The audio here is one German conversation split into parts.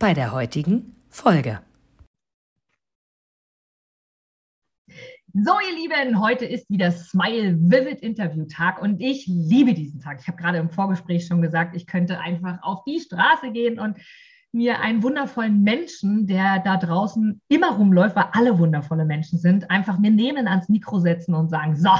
bei der heutigen Folge. So, ihr Lieben, heute ist wieder Smile Vivid Interview Tag und ich liebe diesen Tag. Ich habe gerade im Vorgespräch schon gesagt, ich könnte einfach auf die Straße gehen und mir einen wundervollen Menschen, der da draußen immer rumläuft, weil alle wundervolle Menschen sind, einfach mir nehmen, ans Mikro setzen und sagen, so,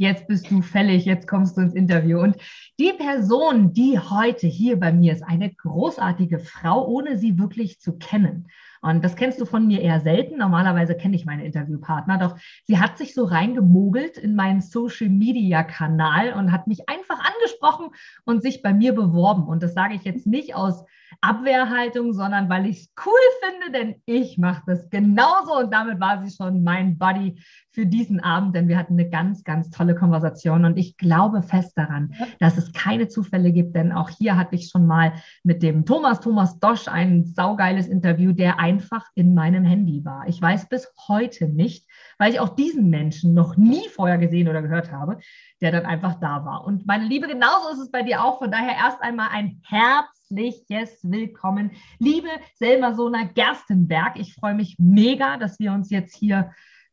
jetzt bist du fällig, jetzt kommst du ins Interview. Und die Person, die heute hier bei mir ist, eine großartige Frau, ohne sie wirklich zu kennen. Und das kennst du von mir eher selten. Normalerweise kenne ich meine Interviewpartner. Doch sie hat sich so reingemogelt in meinen Social Media Kanal und hat mich einfach angesprochen und sich bei mir beworben. Und das sage ich jetzt nicht aus Abwehrhaltung, sondern weil ich es cool finde, denn ich mache das genauso. Und damit war sie schon mein Buddy für diesen Abend, denn wir hatten eine ganz, ganz tolle Konversation. Und ich glaube fest daran, dass es keine Zufälle gibt, denn auch hier hatte ich schon mal mit dem Thomas, Thomas Dosch, ein saugeiles Interview, der einfach in meinem Handy war. Ich weiß bis heute nicht, weil ich auch diesen Menschen noch nie vorher gesehen oder gehört habe, der dann einfach da war. Und meine Liebe, genauso ist es bei dir auch. Von daher erst einmal ein herzliches Willkommen. Liebe Selma Sona Gerstenberg, ich freue mich mega, dass wir uns jetzt hier,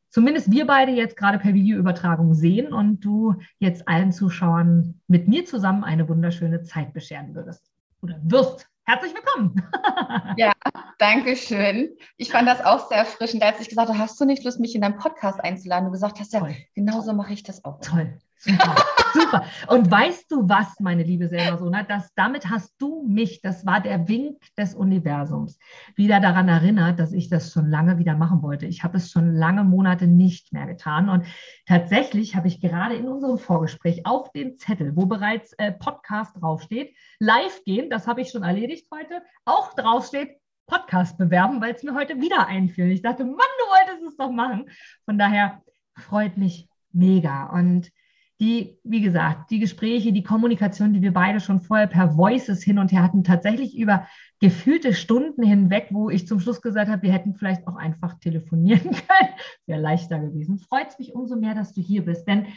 zumindest wir beide jetzt gerade per Videoübertragung sehen und du jetzt allen Zuschauern mit mir zusammen eine wunderschöne Zeit bescheren würdest oder wirst. Herzlich willkommen. ja, danke schön. Ich fand das auch sehr erfrischend, als ich gesagt habe, hast du nicht Lust, mich in deinen Podcast einzuladen? Du gesagt hast, ja, Toll. genauso mache ich das auch. Toll. Super, super. Und weißt du was, meine liebe Selma Sona, dass damit hast du mich, das war der Wink des Universums, wieder daran erinnert, dass ich das schon lange wieder machen wollte. Ich habe es schon lange Monate nicht mehr getan. Und tatsächlich habe ich gerade in unserem Vorgespräch auf dem Zettel, wo bereits äh, Podcast draufsteht, live gehen, das habe ich schon erledigt heute, auch draufsteht, Podcast bewerben, weil es mir heute wieder einfiel. Ich dachte, Mann, du wolltest es doch machen. Von daher freut mich mega. Und die, wie gesagt, die Gespräche, die Kommunikation, die wir beide schon vorher per Voices hin und her hatten, tatsächlich über gefühlte Stunden hinweg, wo ich zum Schluss gesagt habe, wir hätten vielleicht auch einfach telefonieren können, wäre leichter gewesen. Freut es mich umso mehr, dass du hier bist, denn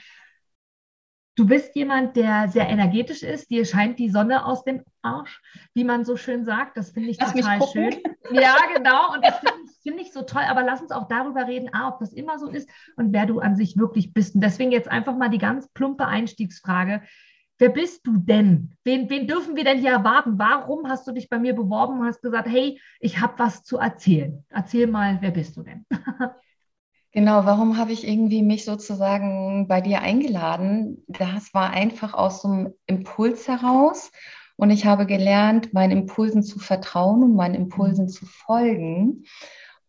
Du bist jemand, der sehr energetisch ist. Dir scheint die Sonne aus dem Arsch, wie man so schön sagt. Das finde ich lass total schön. Ja, genau. Und das finde ich, find ich so toll. Aber lass uns auch darüber reden, A, ob das immer so ist und wer du an sich wirklich bist. Und deswegen jetzt einfach mal die ganz plumpe Einstiegsfrage. Wer bist du denn? Wen, wen dürfen wir denn hier erwarten? Warum hast du dich bei mir beworben und hast gesagt, hey, ich habe was zu erzählen? Erzähl mal, wer bist du denn? Genau, warum habe ich irgendwie mich sozusagen bei dir eingeladen? Das war einfach aus so einem Impuls heraus. Und ich habe gelernt, meinen Impulsen zu vertrauen und meinen Impulsen zu folgen.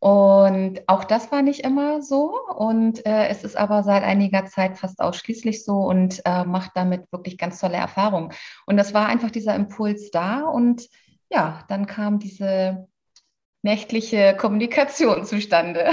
Und auch das war nicht immer so. Und äh, es ist aber seit einiger Zeit fast ausschließlich so und äh, macht damit wirklich ganz tolle Erfahrungen. Und das war einfach dieser Impuls da. Und ja, dann kam diese nächtliche Kommunikation zustande.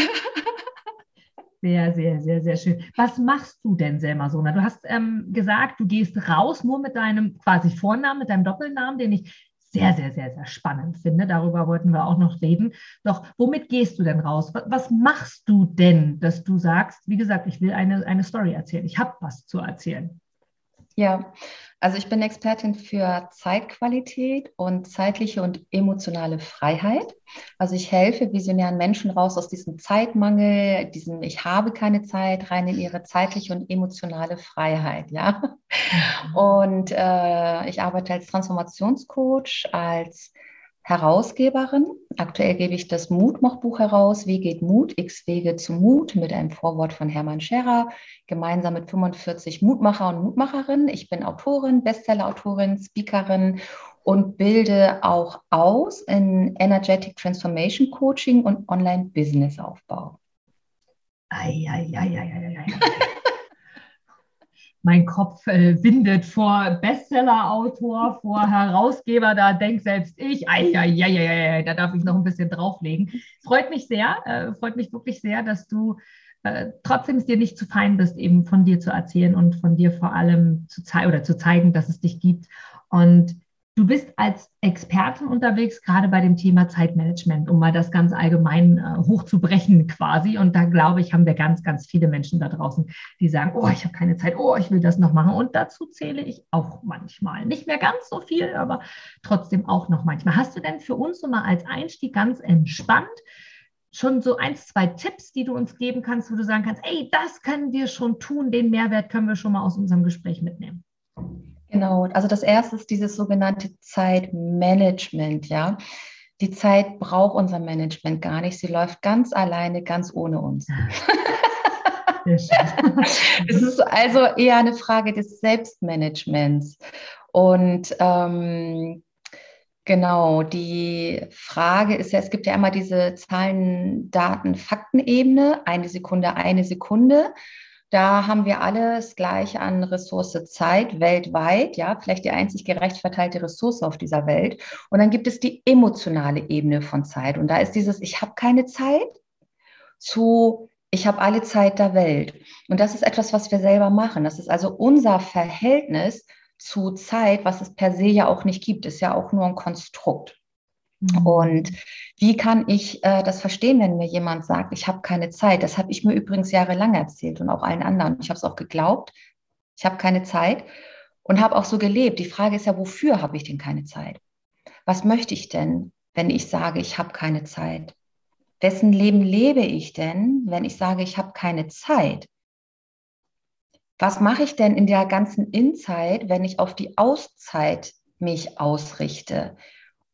Sehr, sehr, sehr, sehr schön. Was machst du denn, Selma Sona? Du hast ähm, gesagt, du gehst raus nur mit deinem quasi Vornamen, mit deinem Doppelnamen, den ich sehr, sehr, sehr, sehr spannend finde. Darüber wollten wir auch noch reden. Doch womit gehst du denn raus? Was, machst du denn, dass du sagst, wie gesagt, ich will eine, eine Story erzählen, ich habe was zu erzählen? Ja, also ich bin Expertin für Zeitqualität und zeitliche und emotionale Freiheit. Also ich helfe visionären Menschen raus aus diesem Zeitmangel, diesem Ich habe keine Zeit, rein in ihre zeitliche und emotionale Freiheit. Ja. Mhm. Und äh, ich arbeite als Transformationscoach, als Herausgeberin. Aktuell gebe ich das Mutmachbuch heraus. Wie geht Mut? X Wege zu Mut mit einem Vorwort von Hermann Scherer, gemeinsam mit 45 Mutmacher und Mutmacherinnen. Ich bin Autorin, Bestsellerautorin, Speakerin und bilde auch aus in Energetic Transformation Coaching und Online-Business-Aufbau. Ei, ei, ei, ei, ei, ei. mein Kopf äh, windet vor Bestseller-Autor, vor Herausgeber, da denkt selbst ich, ai, ai, ai, ai, da darf ich noch ein bisschen drauflegen. Freut mich sehr, äh, freut mich wirklich sehr, dass du äh, trotzdem es dir nicht zu fein bist, eben von dir zu erzählen und von dir vor allem zu zeigen oder zu zeigen, dass es dich gibt. Und Du bist als Expertin unterwegs, gerade bei dem Thema Zeitmanagement, um mal das ganz allgemein äh, hochzubrechen quasi. Und da glaube ich, haben wir ganz, ganz viele Menschen da draußen, die sagen, oh, ich habe keine Zeit, oh, ich will das noch machen. Und dazu zähle ich auch manchmal. Nicht mehr ganz so viel, aber trotzdem auch noch manchmal. Hast du denn für uns so mal als Einstieg ganz entspannt schon so ein, zwei Tipps, die du uns geben kannst, wo du sagen kannst, ey, das können wir schon tun, den Mehrwert können wir schon mal aus unserem Gespräch mitnehmen? Genau, also das erste ist dieses sogenannte Zeitmanagement, ja. Die Zeit braucht unser Management gar nicht. Sie läuft ganz alleine, ganz ohne uns. es ist also eher eine Frage des Selbstmanagements. Und ähm, genau, die Frage ist ja, es gibt ja immer diese Zahlen, Daten, Faktenebene, eine Sekunde, eine Sekunde. Da haben wir alles gleich an Ressource Zeit weltweit, ja, vielleicht die einzig gerecht verteilte Ressource auf dieser Welt. Und dann gibt es die emotionale Ebene von Zeit. Und da ist dieses, ich habe keine Zeit zu, ich habe alle Zeit der Welt. Und das ist etwas, was wir selber machen. Das ist also unser Verhältnis zu Zeit, was es per se ja auch nicht gibt, ist ja auch nur ein Konstrukt. Mhm. Und wie kann ich äh, das verstehen, wenn mir jemand sagt, ich habe keine Zeit? Das habe ich mir übrigens jahrelang erzählt und auch allen anderen. Ich habe es auch geglaubt, ich habe keine Zeit und habe auch so gelebt. Die Frage ist ja, wofür habe ich denn keine Zeit? Was möchte ich denn, wenn ich sage, ich habe keine Zeit? Wessen Leben lebe ich denn, wenn ich sage, ich habe keine Zeit? Was mache ich denn in der ganzen Inzeit, wenn ich auf die Auszeit mich ausrichte?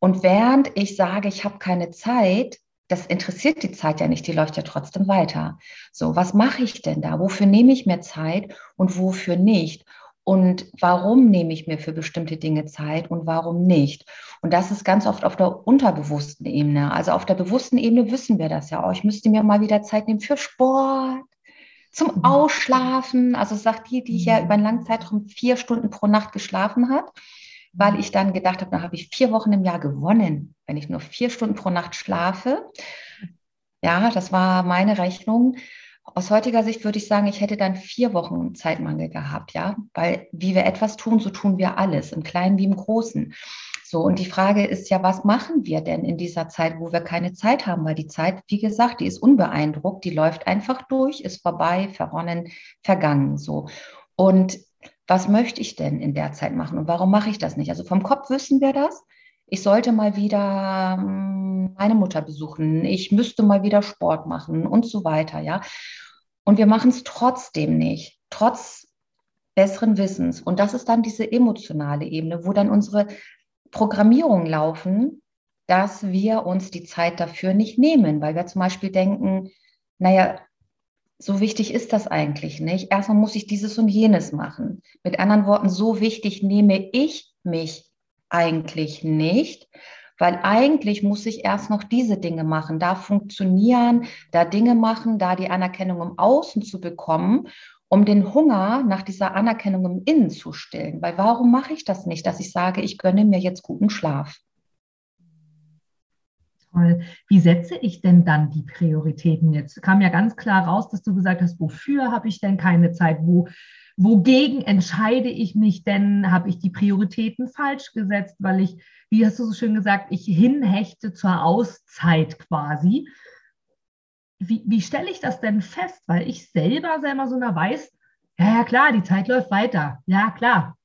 Und während ich sage, ich habe keine Zeit, das interessiert die Zeit ja nicht, die läuft ja trotzdem weiter. So, was mache ich denn da? Wofür nehme ich mir Zeit und wofür nicht? Und warum nehme ich mir für bestimmte Dinge Zeit und warum nicht? Und das ist ganz oft auf der unterbewussten Ebene. Also auf der bewussten Ebene wissen wir das ja. Oh, ich müsste mir mal wieder Zeit nehmen für Sport, zum mhm. Ausschlafen. Also sagt die, die ja mhm. über einen langen Zeitraum vier Stunden pro Nacht geschlafen hat weil ich dann gedacht habe, da habe ich vier Wochen im Jahr gewonnen, wenn ich nur vier Stunden pro Nacht schlafe. Ja, das war meine Rechnung. Aus heutiger Sicht würde ich sagen, ich hätte dann vier Wochen Zeitmangel gehabt, ja, weil wie wir etwas tun, so tun wir alles, im Kleinen wie im Großen. So, und die Frage ist ja, was machen wir denn in dieser Zeit, wo wir keine Zeit haben? Weil die Zeit, wie gesagt, die ist unbeeindruckt, die läuft einfach durch, ist vorbei, verronnen, vergangen, so. Und was möchte ich denn in der Zeit machen und warum mache ich das nicht? Also vom Kopf wissen wir das. Ich sollte mal wieder hm, meine Mutter besuchen, ich müsste mal wieder Sport machen und so weiter, ja. Und wir machen es trotzdem nicht, trotz besseren Wissens. Und das ist dann diese emotionale Ebene, wo dann unsere Programmierungen laufen, dass wir uns die Zeit dafür nicht nehmen, weil wir zum Beispiel denken, naja, so wichtig ist das eigentlich nicht. Erstmal muss ich dieses und jenes machen. Mit anderen Worten, so wichtig nehme ich mich eigentlich nicht, weil eigentlich muss ich erst noch diese Dinge machen, da funktionieren, da Dinge machen, da die Anerkennung im Außen zu bekommen, um den Hunger nach dieser Anerkennung im Innen zu stillen. Weil warum mache ich das nicht, dass ich sage, ich gönne mir jetzt guten Schlaf? Toll. Wie setze ich denn dann die Prioritäten jetzt? Kam ja ganz klar raus, dass du gesagt hast, wofür habe ich denn keine Zeit? Wo, wogegen entscheide ich mich denn? Habe ich die Prioritäten falsch gesetzt, weil ich, wie hast du so schön gesagt, ich hinhechte zur Auszeit quasi? Wie, wie stelle ich das denn fest? Weil ich selber selber so einer weiß, ja, ja klar, die Zeit läuft weiter. Ja, klar,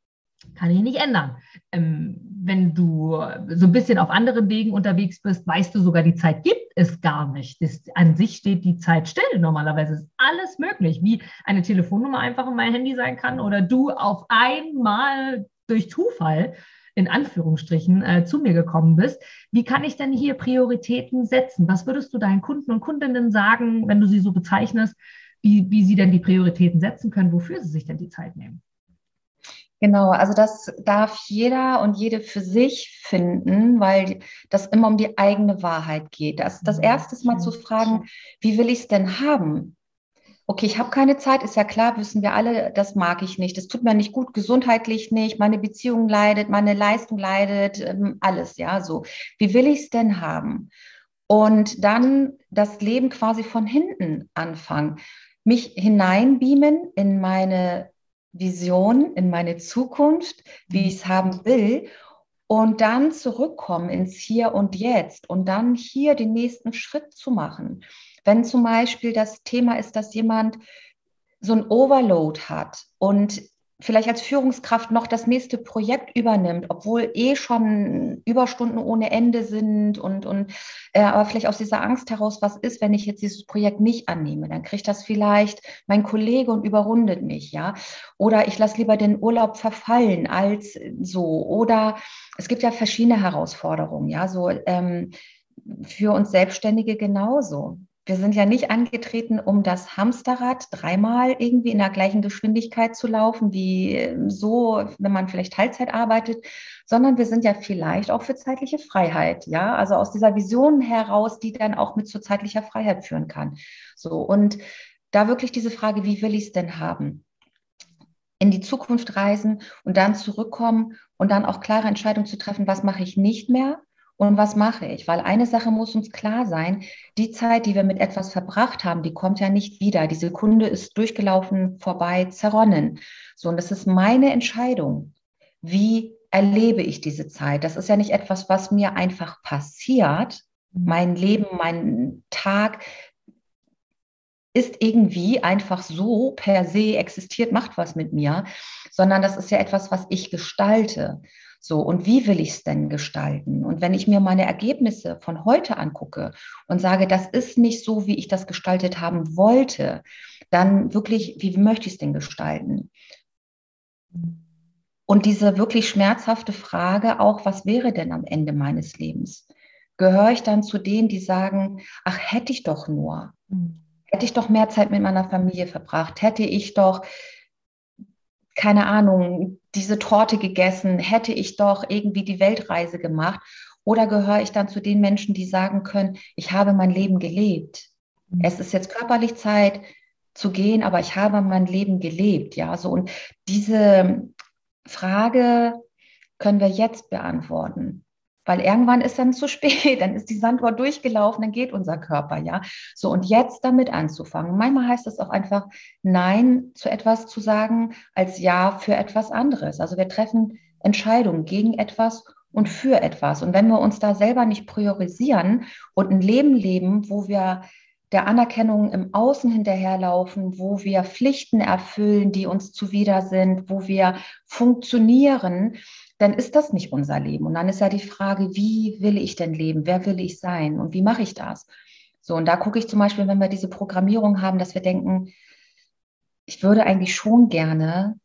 kann ich nicht ändern. Ähm, wenn du so ein bisschen auf anderen Wegen unterwegs bist, weißt du sogar, die Zeit gibt es gar nicht. Das, an sich steht die Zeit still. Normalerweise ist alles möglich, wie eine Telefonnummer einfach in mein Handy sein kann oder du auf einmal durch Zufall in Anführungsstrichen äh, zu mir gekommen bist. Wie kann ich denn hier Prioritäten setzen? Was würdest du deinen Kunden und Kundinnen sagen, wenn du sie so bezeichnest, wie, wie sie denn die Prioritäten setzen können, wofür sie sich denn die Zeit nehmen? Genau, also das darf jeder und jede für sich finden, weil das immer um die eigene Wahrheit geht. Das, das mhm. erste Mal zu fragen, wie will ich es denn haben? okay, ich habe keine Zeit, ist ja klar, wissen wir alle, das mag ich nicht. Das tut mir nicht gut, gesundheitlich nicht, meine Beziehung leidet, meine Leistung leidet, ähm, alles, ja, so. Wie will ich es denn haben? Und dann das Leben quasi von hinten anfangen, mich hineinbeamen in meine Vision, in meine Zukunft, wie ich es haben will und dann zurückkommen ins Hier und Jetzt und dann hier den nächsten Schritt zu machen. Wenn zum Beispiel das Thema ist, dass jemand so ein Overload hat und vielleicht als Führungskraft noch das nächste Projekt übernimmt, obwohl eh schon Überstunden ohne Ende sind und, und äh, aber vielleicht aus dieser Angst heraus, was ist, wenn ich jetzt dieses Projekt nicht annehme, dann kriegt das vielleicht mein Kollege und überrundet mich, ja. Oder ich lasse lieber den Urlaub verfallen als so. Oder es gibt ja verschiedene Herausforderungen, ja, so ähm, für uns Selbstständige genauso. Wir sind ja nicht angetreten, um das Hamsterrad dreimal irgendwie in der gleichen Geschwindigkeit zu laufen, wie ähm, so, wenn man vielleicht Teilzeit arbeitet, sondern wir sind ja vielleicht auch für zeitliche Freiheit, ja, also aus dieser Vision heraus, die dann auch mit zur zeitlicher Freiheit führen kann. So und da wirklich diese Frage, wie will ich es denn haben? in die Zukunft reisen und dann zurückkommen und dann auch klare Entscheidungen zu treffen, was mache ich nicht mehr und was mache ich? Weil eine Sache muss uns klar sein, die Zeit, die wir mit etwas verbracht haben, die kommt ja nicht wieder. Die Sekunde ist durchgelaufen, vorbei, zerronnen. So, und das ist meine Entscheidung. Wie erlebe ich diese Zeit? Das ist ja nicht etwas, was mir einfach passiert. Mein Leben, mein Tag ist irgendwie einfach so per se existiert, macht was mit mir, sondern das ist ja etwas, was ich gestalte. So, und wie will ich es denn gestalten? Und wenn ich mir meine Ergebnisse von heute angucke und sage, das ist nicht so, wie ich das gestaltet haben wollte, dann wirklich, wie möchte ich es denn gestalten? Und diese wirklich schmerzhafte Frage auch, was wäre denn am Ende meines Lebens? Gehöre ich dann zu denen, die sagen, ach, hätte ich doch nur, hätte ich doch mehr Zeit mit meiner Familie verbracht, hätte ich doch keine Ahnung, diese Torte gegessen, hätte ich doch irgendwie die Weltreise gemacht. Oder gehöre ich dann zu den Menschen, die sagen können, ich habe mein Leben gelebt. Mhm. Es ist jetzt körperlich Zeit zu gehen, aber ich habe mein Leben gelebt. Ja, so und diese Frage können wir jetzt beantworten. Weil irgendwann ist dann zu spät, dann ist die Sanduhr durchgelaufen, dann geht unser Körper, ja. So, und jetzt damit anzufangen. Manchmal heißt es auch einfach, Nein zu etwas zu sagen, als Ja für etwas anderes. Also wir treffen Entscheidungen gegen etwas und für etwas. Und wenn wir uns da selber nicht priorisieren und ein Leben leben, wo wir der Anerkennung im Außen hinterherlaufen, wo wir Pflichten erfüllen, die uns zuwider sind, wo wir funktionieren, dann ist das nicht unser Leben. Und dann ist ja die Frage, wie will ich denn leben? Wer will ich sein? Und wie mache ich das? So, und da gucke ich zum Beispiel, wenn wir diese Programmierung haben, dass wir denken, ich würde eigentlich schon gerne,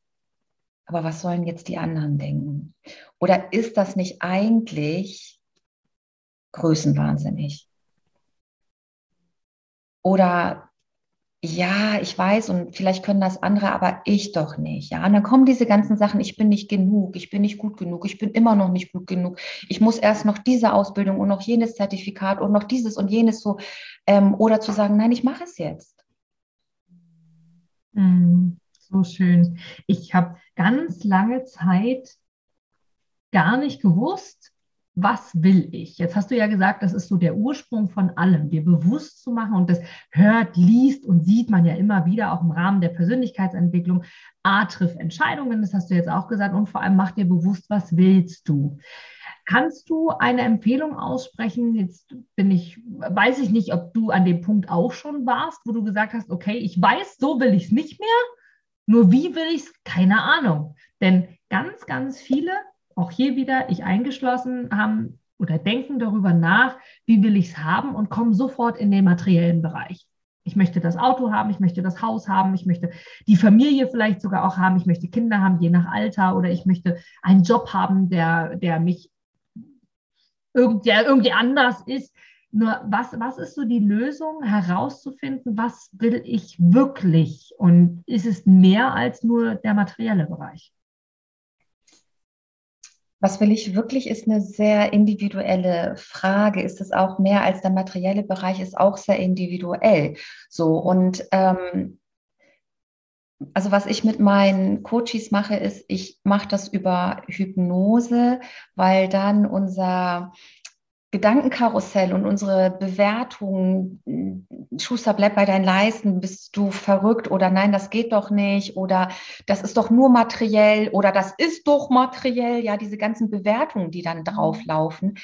aber was sollen jetzt die anderen denken? Oder ist das nicht eigentlich größenwahnsinnig? Oder ja, ich weiß und vielleicht können das andere, aber ich doch nicht. Ja, und dann kommen diese ganzen Sachen, ich bin nicht genug, ich bin nicht gut genug, ich bin immer noch nicht gut genug. Ich muss erst noch diese Ausbildung und noch jenes Zertifikat und noch dieses und jenes so. Ähm, oder zu sagen, nein, ich mache es jetzt. Mm, so schön. Ich habe ganz lange Zeit gar nicht gewusst, was will ich? Jetzt hast du ja gesagt, das ist so der Ursprung von allem, dir bewusst zu machen und das hört, liest und sieht man ja immer wieder auch im Rahmen der Persönlichkeitsentwicklung. A triff Entscheidungen, das hast du jetzt auch gesagt und vor allem mach dir bewusst, was willst du? Kannst du eine Empfehlung aussprechen? Jetzt bin ich, weiß ich nicht, ob du an dem Punkt auch schon warst, wo du gesagt hast, okay, ich weiß, so will ich es nicht mehr. Nur wie will ich es? Keine Ahnung. Denn ganz, ganz viele auch hier wieder, ich eingeschlossen, haben oder denken darüber nach, wie will ich es haben und kommen sofort in den materiellen Bereich. Ich möchte das Auto haben, ich möchte das Haus haben, ich möchte die Familie vielleicht sogar auch haben, ich möchte Kinder haben, je nach Alter, oder ich möchte einen Job haben, der, der mich irgend, der irgendwie anders ist. Nur was, was ist so die Lösung, herauszufinden, was will ich wirklich? Und ist es mehr als nur der materielle Bereich? Was will ich wirklich, ist eine sehr individuelle Frage. Ist es auch mehr als der materielle Bereich, ist auch sehr individuell. So und ähm, also was ich mit meinen Coaches mache, ist, ich mache das über Hypnose, weil dann unser Gedankenkarussell und unsere Bewertungen, Schuster, bleib bei deinen Leisten, bist du verrückt oder nein, das geht doch nicht oder das ist doch nur materiell oder das ist doch materiell, ja, diese ganzen Bewertungen, die dann drauflaufen,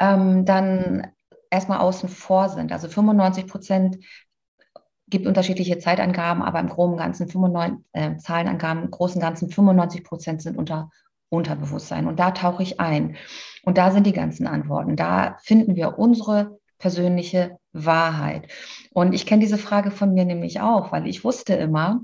ähm, dann erstmal außen vor sind. Also 95 Prozent gibt unterschiedliche Zeitangaben, aber im groben Ganzen 95, äh, Zahlenangaben, im großen Ganzen 95 Prozent sind unter Unterbewusstsein. Und da tauche ich ein. Und da sind die ganzen Antworten. Da finden wir unsere persönliche Wahrheit. Und ich kenne diese Frage von mir nämlich auch, weil ich wusste immer,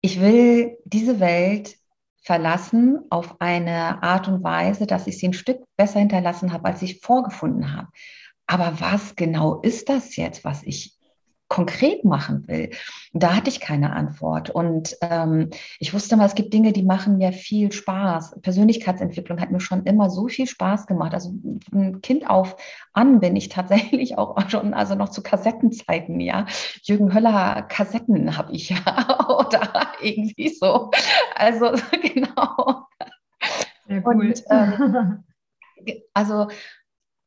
ich will diese Welt verlassen auf eine Art und Weise, dass ich sie ein Stück besser hinterlassen habe, als ich vorgefunden habe. Aber was genau ist das jetzt, was ich konkret machen will? Da hatte ich keine Antwort. Und ähm, ich wusste mal, es gibt Dinge, die machen mir viel Spaß. Persönlichkeitsentwicklung hat mir schon immer so viel Spaß gemacht. Also ein Kind auf an bin ich tatsächlich auch schon, also noch zu Kassettenzeiten, ja. Jürgen Höller Kassetten habe ich ja oder irgendwie so. Also genau. Ja, cool. Und, ähm, also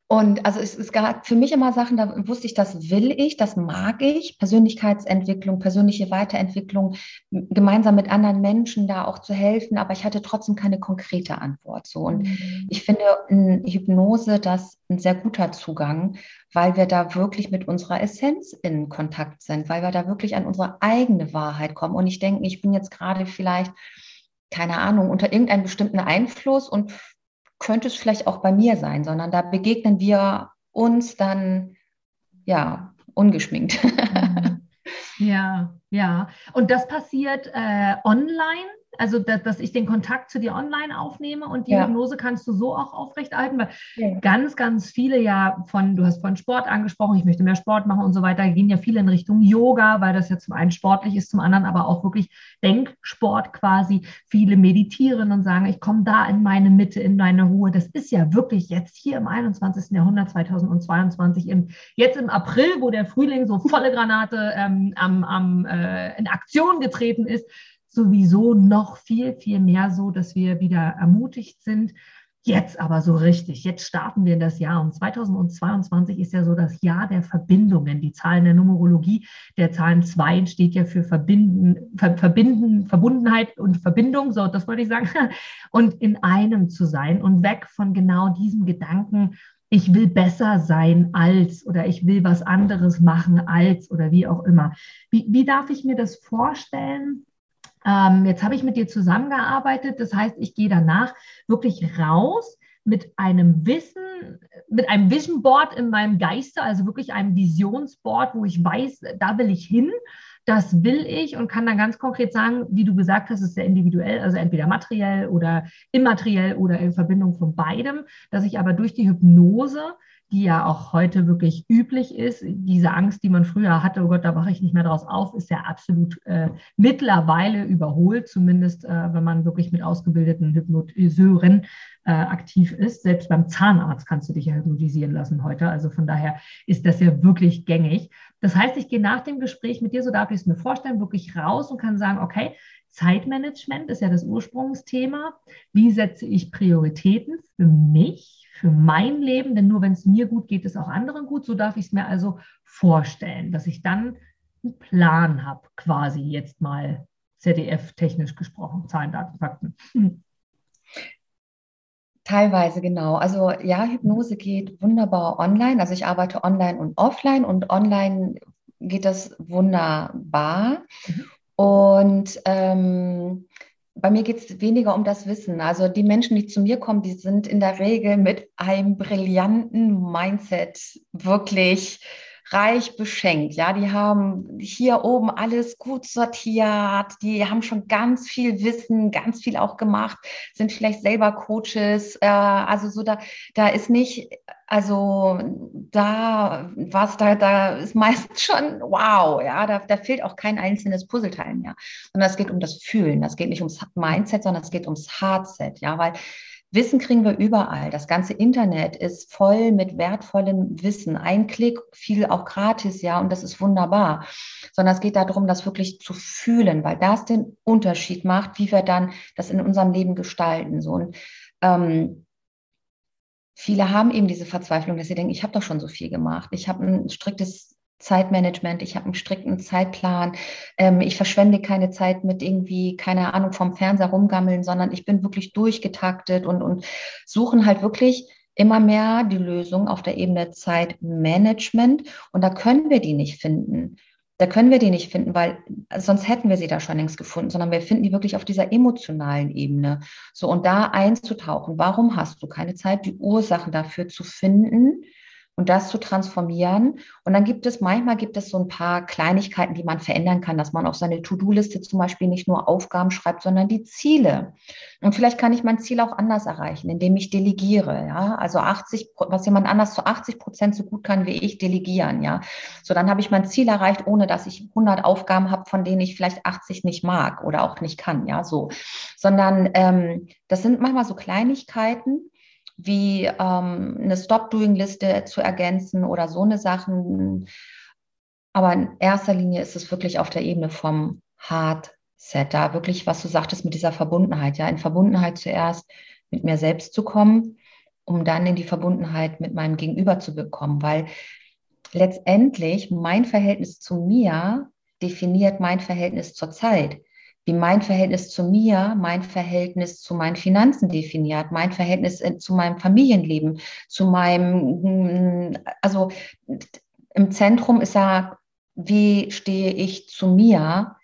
und also es, es gab für mich immer Sachen, da wusste ich, das will ich, das mag ich, Persönlichkeitsentwicklung, persönliche Weiterentwicklung, gemeinsam mit anderen Menschen da auch zu helfen, aber ich hatte trotzdem keine konkrete Antwort. So. Und mhm. ich finde in Hypnose das ein sehr guter Zugang, weil wir da wirklich mit unserer Essenz in Kontakt sind, weil wir da wirklich an unsere eigene Wahrheit kommen. Und ich denke, ich bin jetzt gerade vielleicht keine Ahnung, unter irgendeinem bestimmten Einfluss und könnte es vielleicht auch bei mir sein, sondern da begegnen wir uns dann ja ungeschminkt. Mhm. Ja, ja. Und das passiert äh, online also dass, dass, ich den Kontakt zu dir online aufnehme und die ja. Hypnose kannst du so auch aufrechterhalten, weil ja. ganz, ganz viele ja von, du hast von Sport angesprochen, ich möchte mehr Sport machen und so weiter, gehen ja viele in Richtung Yoga, weil das ja zum einen sportlich ist, zum anderen aber auch wirklich Denksport quasi. Viele meditieren und sagen, ich komme da in meine Mitte, in meine Ruhe. Das ist ja wirklich jetzt hier im 21. Jahrhundert 2022, im, jetzt im April, wo der Frühling so volle Granate ähm, am, am, äh, in Aktion getreten ist, sowieso noch viel, viel mehr so, dass wir wieder ermutigt sind. Jetzt aber so richtig, jetzt starten wir in das Jahr. Und 2022 ist ja so das Jahr der Verbindungen. Die Zahlen der Numerologie, der Zahlen 2 steht ja für Verbinden, Ver, Verbinden, Verbundenheit und Verbindung, so das wollte ich sagen. Und in einem zu sein und weg von genau diesem Gedanken, ich will besser sein als oder ich will was anderes machen als oder wie auch immer. Wie, wie darf ich mir das vorstellen? Ähm, jetzt habe ich mit dir zusammengearbeitet. Das heißt, ich gehe danach wirklich raus mit einem Wissen, mit einem Vision Board in meinem Geiste, also wirklich einem Visionsboard, wo ich weiß, da will ich hin. Das will ich und kann dann ganz konkret sagen, wie du gesagt hast, ist sehr individuell, also entweder materiell oder immateriell oder in Verbindung von beidem, dass ich aber durch die Hypnose die ja auch heute wirklich üblich ist. Diese Angst, die man früher hatte, oh Gott, da wache ich nicht mehr draus auf, ist ja absolut äh, mittlerweile überholt, zumindest äh, wenn man wirklich mit ausgebildeten Hypnotiseuren äh, aktiv ist. Selbst beim Zahnarzt kannst du dich ja hypnotisieren lassen heute. Also von daher ist das ja wirklich gängig. Das heißt, ich gehe nach dem Gespräch mit dir, so darf ich es mir vorstellen, wirklich raus und kann sagen, okay, Zeitmanagement ist ja das Ursprungsthema. Wie setze ich Prioritäten für mich? Für mein Leben, denn nur wenn es mir gut geht, ist auch anderen gut. So darf ich es mir also vorstellen, dass ich dann einen Plan habe, quasi jetzt mal ZDF-technisch gesprochen, Zahlen, Daten, Fakten. Hm. Teilweise genau. Also ja, Hypnose geht wunderbar online. Also ich arbeite online und offline und online geht das wunderbar. Mhm. Und ähm, bei mir geht es weniger um das Wissen. Also die Menschen, die zu mir kommen, die sind in der Regel mit einem brillanten Mindset wirklich reich beschenkt. Ja, die haben hier oben alles gut sortiert, die haben schon ganz viel Wissen, ganz viel auch gemacht, sind vielleicht selber Coaches. Äh, also so da, da ist nicht, also da was da, da ist meistens schon wow, ja, da, da fehlt auch kein einzelnes Puzzleteil mehr. Sondern es geht um das Fühlen, das geht nicht ums Mindset, sondern es geht ums Hardset, ja, weil Wissen kriegen wir überall. Das ganze Internet ist voll mit wertvollem Wissen. Ein Klick, viel auch gratis, ja, und das ist wunderbar. Sondern es geht darum, das wirklich zu fühlen, weil das den Unterschied macht, wie wir dann das in unserem Leben gestalten. So und ähm, viele haben eben diese Verzweiflung, dass sie denken, ich habe doch schon so viel gemacht. Ich habe ein striktes Zeitmanagement, ich habe einen strikten Zeitplan, ähm, ich verschwende keine Zeit mit irgendwie, keine Ahnung, vom Fernseher rumgammeln, sondern ich bin wirklich durchgetaktet und, und suchen halt wirklich immer mehr die Lösung auf der Ebene Zeitmanagement. Und da können wir die nicht finden. Da können wir die nicht finden, weil sonst hätten wir sie da schon längst gefunden, sondern wir finden die wirklich auf dieser emotionalen Ebene. So, und da einzutauchen. Warum hast du keine Zeit, die Ursachen dafür zu finden? Und das zu transformieren. Und dann gibt es, manchmal gibt es so ein paar Kleinigkeiten, die man verändern kann, dass man auf seine To-Do-Liste zum Beispiel nicht nur Aufgaben schreibt, sondern die Ziele. Und vielleicht kann ich mein Ziel auch anders erreichen, indem ich delegiere, ja. Also 80, was jemand anders zu 80 Prozent so gut kann wie ich, delegieren, ja. So, dann habe ich mein Ziel erreicht, ohne dass ich 100 Aufgaben habe, von denen ich vielleicht 80 nicht mag oder auch nicht kann, ja, so. Sondern ähm, das sind manchmal so Kleinigkeiten, wie ähm, eine Stop-Doing-Liste zu ergänzen oder so eine Sachen. Aber in erster Linie ist es wirklich auf der Ebene vom Hard-Set, da wirklich, was du sagtest mit dieser Verbundenheit, ja, in Verbundenheit zuerst mit mir selbst zu kommen, um dann in die Verbundenheit mit meinem Gegenüber zu bekommen, weil letztendlich mein Verhältnis zu mir definiert mein Verhältnis zur Zeit wie mein Verhältnis zu mir, mein Verhältnis zu meinen Finanzen definiert, mein Verhältnis äh, zu meinem Familienleben, zu meinem, mm, also im Zentrum ist ja, wie stehe ich zu mir?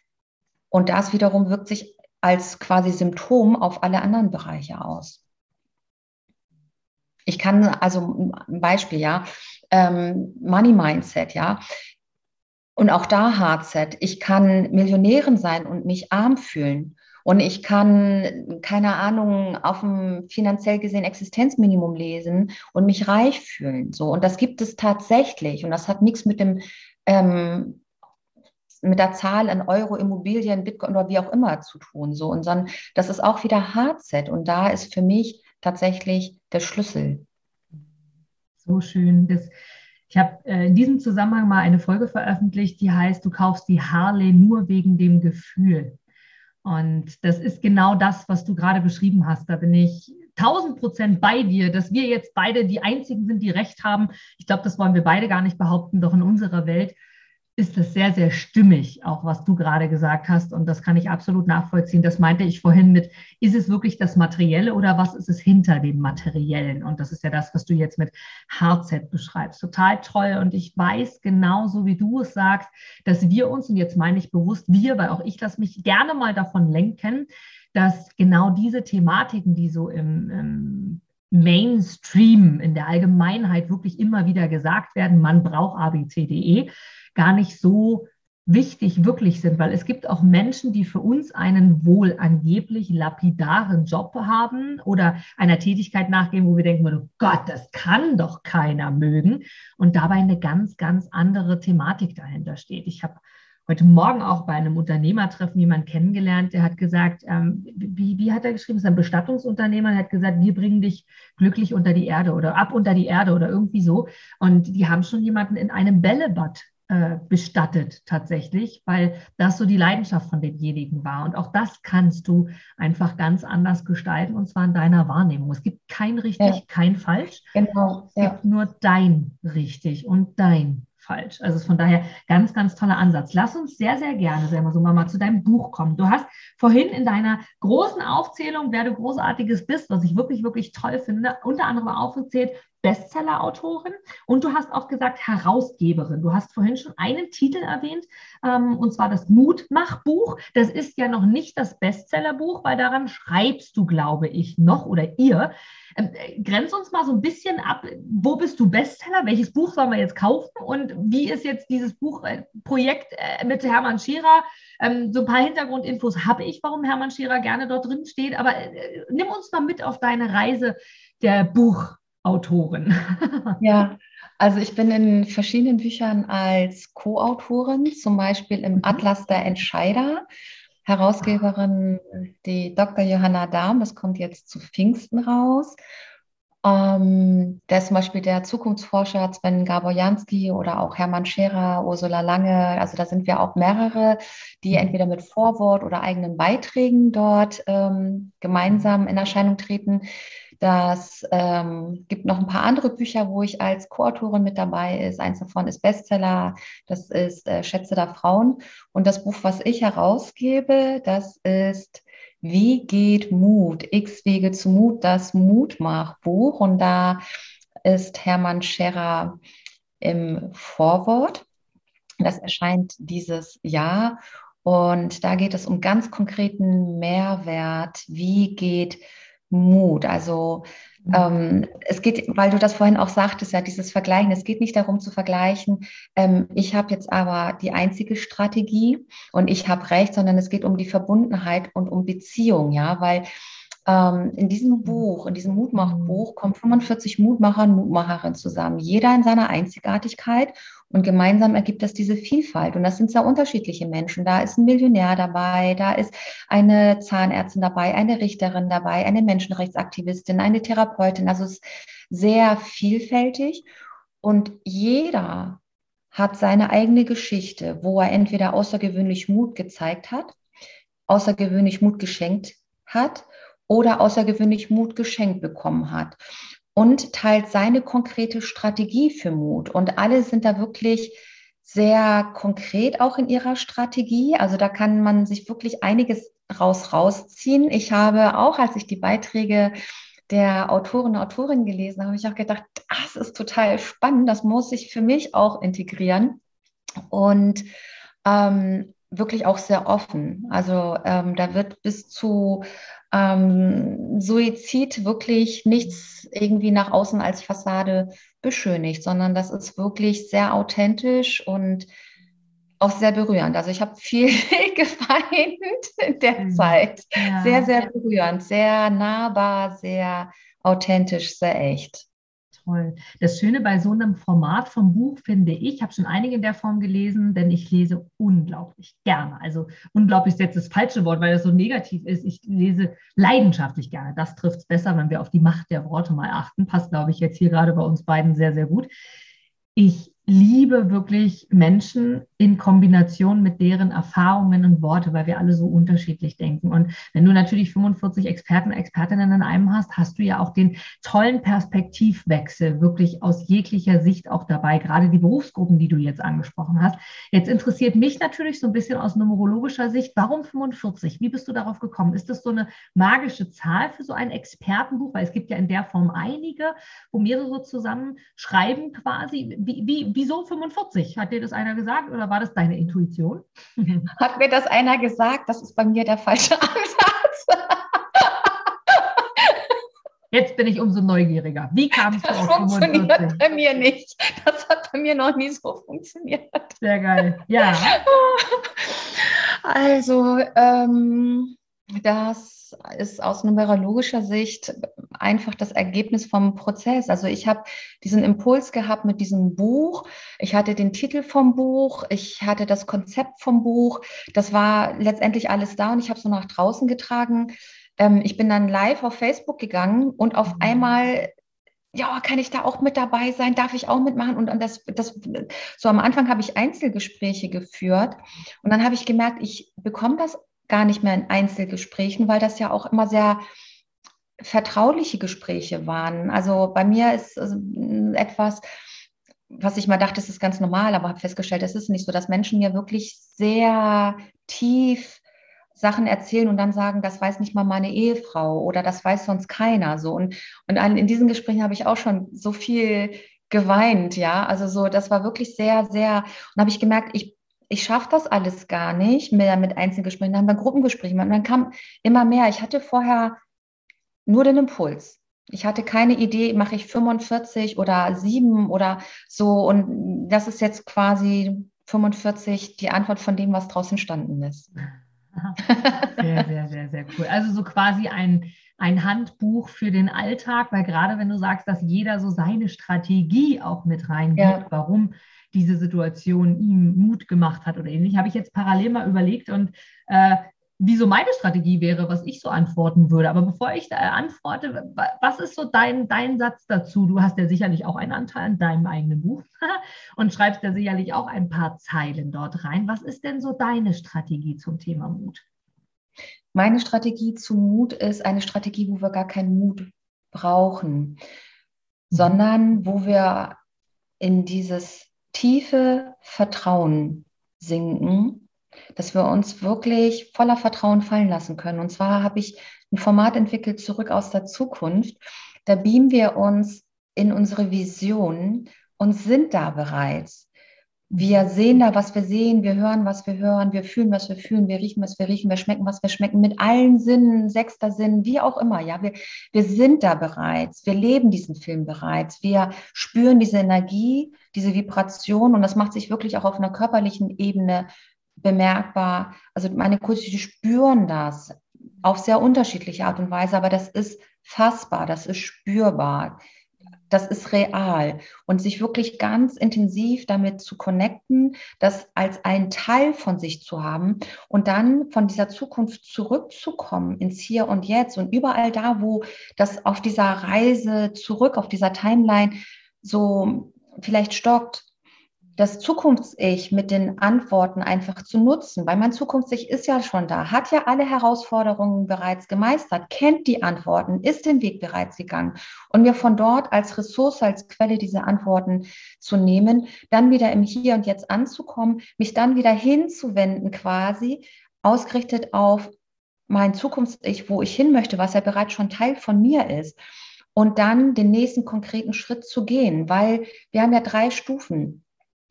Und das wiederum wirkt sich als quasi Symptom auf alle anderen Bereiche aus. Ich kann also ein Beispiel, ja, ähm, Money Mindset, ja. Und auch da Hardset. Ich kann Millionärin sein und mich arm fühlen. Und ich kann, keine Ahnung, auf dem finanziell gesehen Existenzminimum lesen und mich reich fühlen. So. Und das gibt es tatsächlich. Und das hat nichts mit dem, ähm, mit der Zahl an Euro, Immobilien, Bitcoin oder wie auch immer zu tun. So. Und sondern das ist auch wieder Hardset. Und da ist für mich tatsächlich der Schlüssel. So schön. Das, ich habe äh, in diesem Zusammenhang mal eine Folge veröffentlicht, die heißt, du kaufst die Harley nur wegen dem Gefühl. Und das ist genau das, was du gerade beschrieben hast. Da bin ich tausend Prozent bei dir, dass wir jetzt beide die Einzigen sind, die Recht haben. Ich glaube, das wollen wir beide gar nicht behaupten, doch in unserer Welt ist das sehr, sehr stimmig, auch was du gerade gesagt hast. Und das kann ich absolut nachvollziehen. Das meinte ich vorhin mit, ist es wirklich das Materielle oder was ist es hinter dem Materiellen? Und das ist ja das, was du jetzt mit Hardset beschreibst. Total toll. Und ich weiß genauso, wie du es sagst, dass wir uns, und jetzt meine ich bewusst wir, weil auch ich lasse mich gerne mal davon lenken, dass genau diese Thematiken, die so im, im Mainstream, in der Allgemeinheit wirklich immer wieder gesagt werden, man braucht ABCDE, gar nicht so wichtig wirklich sind, weil es gibt auch Menschen, die für uns einen wohl angeblich lapidaren Job haben oder einer Tätigkeit nachgehen, wo wir denken, oh Gott, das kann doch keiner mögen und dabei eine ganz, ganz andere Thematik dahinter steht. Ich habe heute Morgen auch bei einem Unternehmertreffen jemanden kennengelernt, der hat gesagt, ähm, wie, wie hat er geschrieben, es ist ein Bestattungsunternehmer, der hat gesagt, wir bringen dich glücklich unter die Erde oder ab unter die Erde oder irgendwie so. Und die haben schon jemanden in einem Bällebad äh, bestattet tatsächlich, weil das so die Leidenschaft von demjenigen war. Und auch das kannst du einfach ganz anders gestalten und zwar in deiner Wahrnehmung. Es gibt kein richtig, ja. kein falsch. Genau. Es ja. gibt nur dein richtig und dein falsch. Also von daher ganz, ganz toller Ansatz. Lass uns sehr, sehr gerne, Selma so mal zu deinem Buch kommen. Du hast vorhin in deiner großen Aufzählung, wer du großartiges bist, was ich wirklich, wirklich toll finde, unter anderem aufgezählt, Bestseller-Autorin und du hast auch gesagt Herausgeberin. Du hast vorhin schon einen Titel erwähnt, ähm, und zwar das Mutmachbuch. Das ist ja noch nicht das Bestsellerbuch, weil daran schreibst du, glaube ich, noch oder ihr. Ähm, grenz uns mal so ein bisschen ab, wo bist du Bestseller? Welches Buch sollen wir jetzt kaufen? Und wie ist jetzt dieses Buchprojekt äh, äh, mit Hermann Scherer? Ähm, so ein paar Hintergrundinfos habe ich, warum Hermann Scherer gerne dort drin steht. Aber äh, nimm uns mal mit auf deine Reise der Buch. Autorin? Ja, also ich bin in verschiedenen Büchern als Co-Autorin, zum Beispiel im mhm. Atlas der Entscheider. Herausgeberin, die Dr. Johanna Dahm, das kommt jetzt zu Pfingsten raus. Ähm, da ist zum Beispiel der Zukunftsforscher Sven Gaborjanski oder auch Hermann Scherer, Ursula Lange. Also da sind wir auch mehrere, die mhm. entweder mit Vorwort oder eigenen Beiträgen dort ähm, gemeinsam in Erscheinung treten. Das ähm, gibt noch ein paar andere Bücher, wo ich als Co-Autorin mit dabei ist. Eins davon ist Bestseller, das ist äh, Schätze der Frauen. Und das Buch, was ich herausgebe, das ist Wie geht Mut? X Wege zu Mut, das Mutmachbuch. Und da ist Hermann Scherer im Vorwort. Das erscheint dieses Jahr. Und da geht es um ganz konkreten Mehrwert. Wie geht Mut? Mut. Also mhm. ähm, es geht, weil du das vorhin auch sagtest, ja, dieses Vergleichen, es geht nicht darum zu vergleichen, ähm, ich habe jetzt aber die einzige Strategie und ich habe recht, sondern es geht um die Verbundenheit und um Beziehung, ja, weil ähm, in diesem mhm. Buch, in diesem Mutmachbuch mhm. kommen 45 Mutmacher und Mutmacherinnen zusammen, jeder in seiner Einzigartigkeit und gemeinsam ergibt das diese Vielfalt. Und das sind sehr unterschiedliche Menschen. Da ist ein Millionär dabei, da ist eine Zahnärztin dabei, eine Richterin dabei, eine Menschenrechtsaktivistin, eine Therapeutin. Also es ist sehr vielfältig und jeder hat seine eigene Geschichte, wo er entweder außergewöhnlich Mut gezeigt hat, außergewöhnlich Mut geschenkt hat oder außergewöhnlich Mut geschenkt bekommen hat und teilt seine konkrete Strategie für Mut. Und alle sind da wirklich sehr konkret auch in ihrer Strategie. Also da kann man sich wirklich einiges raus rausziehen. Ich habe auch, als ich die Beiträge der Autoren und Autorinnen gelesen habe, ich auch gedacht, das ist total spannend, das muss ich für mich auch integrieren. Und ähm, wirklich auch sehr offen. Also ähm, da wird bis zu ähm, Suizid wirklich nichts irgendwie nach außen als Fassade beschönigt, sondern das ist wirklich sehr authentisch und auch sehr berührend. Also ich habe viel geweint in der mhm. Zeit. Ja. Sehr, sehr berührend, sehr nahbar, sehr authentisch, sehr echt toll. Das Schöne bei so einem Format vom Buch finde ich, ich habe schon einige in der Form gelesen, denn ich lese unglaublich gerne. Also unglaublich ist jetzt das falsche Wort, weil das so negativ ist. Ich lese leidenschaftlich gerne. Das trifft es besser, wenn wir auf die Macht der Worte mal achten. Passt, glaube ich, jetzt hier gerade bei uns beiden sehr, sehr gut. Ich liebe wirklich Menschen in Kombination mit deren Erfahrungen und Worte, weil wir alle so unterschiedlich denken. Und wenn du natürlich 45 Experten, Expertinnen in einem hast, hast du ja auch den tollen Perspektivwechsel wirklich aus jeglicher Sicht auch dabei, gerade die Berufsgruppen, die du jetzt angesprochen hast. Jetzt interessiert mich natürlich so ein bisschen aus numerologischer Sicht, warum 45? Wie bist du darauf gekommen? Ist das so eine magische Zahl für so ein Expertenbuch? Weil es gibt ja in der Form einige, wo mehrere zusammen schreiben quasi. Wie, wie, wieso 45? Hat dir das einer gesagt oder war das deine Intuition? Hat mir das einer gesagt? Das ist bei mir der falsche Ansatz. Jetzt bin ich umso neugieriger. Wie du das auf 45? funktioniert bei mir nicht. Das hat bei mir noch nie so funktioniert. Sehr geil. Ja. Also, ähm, das ist aus numerologischer Sicht einfach das Ergebnis vom Prozess. Also ich habe diesen Impuls gehabt mit diesem Buch. Ich hatte den Titel vom Buch, ich hatte das Konzept vom Buch. Das war letztendlich alles da und ich habe es so nach draußen getragen. Ähm, ich bin dann live auf Facebook gegangen und auf mhm. einmal ja, kann ich da auch mit dabei sein? Darf ich auch mitmachen? Und, und das, das, so am Anfang habe ich Einzelgespräche geführt und dann habe ich gemerkt, ich bekomme das gar nicht mehr in Einzelgesprächen, weil das ja auch immer sehr vertrauliche Gespräche waren. Also bei mir ist etwas, was ich mal dachte, das ist ganz normal, aber habe festgestellt, es ist nicht so, dass Menschen mir wirklich sehr tief Sachen erzählen und dann sagen, das weiß nicht mal meine Ehefrau oder das weiß sonst keiner. So und, und in diesen Gesprächen habe ich auch schon so viel geweint, ja. Also so, das war wirklich sehr, sehr, und habe ich gemerkt, ich ich schaffe das alles gar nicht mehr mit Einzelgesprächen. Dann haben wir Gruppengespräche und dann kam immer mehr. Ich hatte vorher nur den Impuls. Ich hatte keine Idee, mache ich 45 oder 7 oder so. Und das ist jetzt quasi 45 die Antwort von dem, was draußen entstanden ist. Sehr, sehr, sehr, sehr cool. Also so quasi ein, ein Handbuch für den Alltag, weil gerade wenn du sagst, dass jeder so seine Strategie auch mit reingibt, ja. warum diese Situation ihm Mut gemacht hat oder ähnlich, habe ich jetzt parallel mal überlegt und äh, wie so meine Strategie wäre, was ich so antworten würde. Aber bevor ich da antworte, was ist so dein, dein Satz dazu? Du hast ja sicherlich auch einen Anteil an deinem eigenen Buch und schreibst ja sicherlich auch ein paar Zeilen dort rein. Was ist denn so deine Strategie zum Thema Mut? Meine Strategie zu Mut ist eine Strategie, wo wir gar keinen Mut brauchen, mhm. sondern wo wir in dieses tiefe Vertrauen sinken, dass wir uns wirklich voller Vertrauen fallen lassen können. Und zwar habe ich ein Format entwickelt, zurück aus der Zukunft. Da beamen wir uns in unsere Vision und sind da bereits. Wir sehen da, was wir sehen, wir hören, was wir hören, wir fühlen, was wir fühlen, wir riechen, was wir riechen, wir schmecken, was wir schmecken, mit allen Sinnen, sechster Sinn, wie auch immer. Ja, wir, wir sind da bereits, wir leben diesen Film bereits, wir spüren diese Energie, diese Vibration und das macht sich wirklich auch auf einer körperlichen Ebene bemerkbar. Also meine Coaches, spüren das auf sehr unterschiedliche Art und Weise, aber das ist fassbar, das ist spürbar das ist real. Und sich wirklich ganz intensiv damit zu connecten, das als einen Teil von sich zu haben und dann von dieser Zukunft zurückzukommen ins Hier und Jetzt und überall da, wo das auf dieser Reise zurück, auf dieser Timeline so vielleicht stockt, das Zukunfts-Ich mit den Antworten einfach zu nutzen, weil mein Zukunfts-Ich ist ja schon da, hat ja alle Herausforderungen bereits gemeistert, kennt die Antworten, ist den Weg bereits gegangen. Und mir von dort als Ressource, als Quelle diese Antworten zu nehmen, dann wieder im Hier und Jetzt anzukommen, mich dann wieder hinzuwenden quasi, ausgerichtet auf mein Zukunfts-Ich, wo ich hin möchte, was ja bereits schon Teil von mir ist. Und dann den nächsten konkreten Schritt zu gehen, weil wir haben ja drei Stufen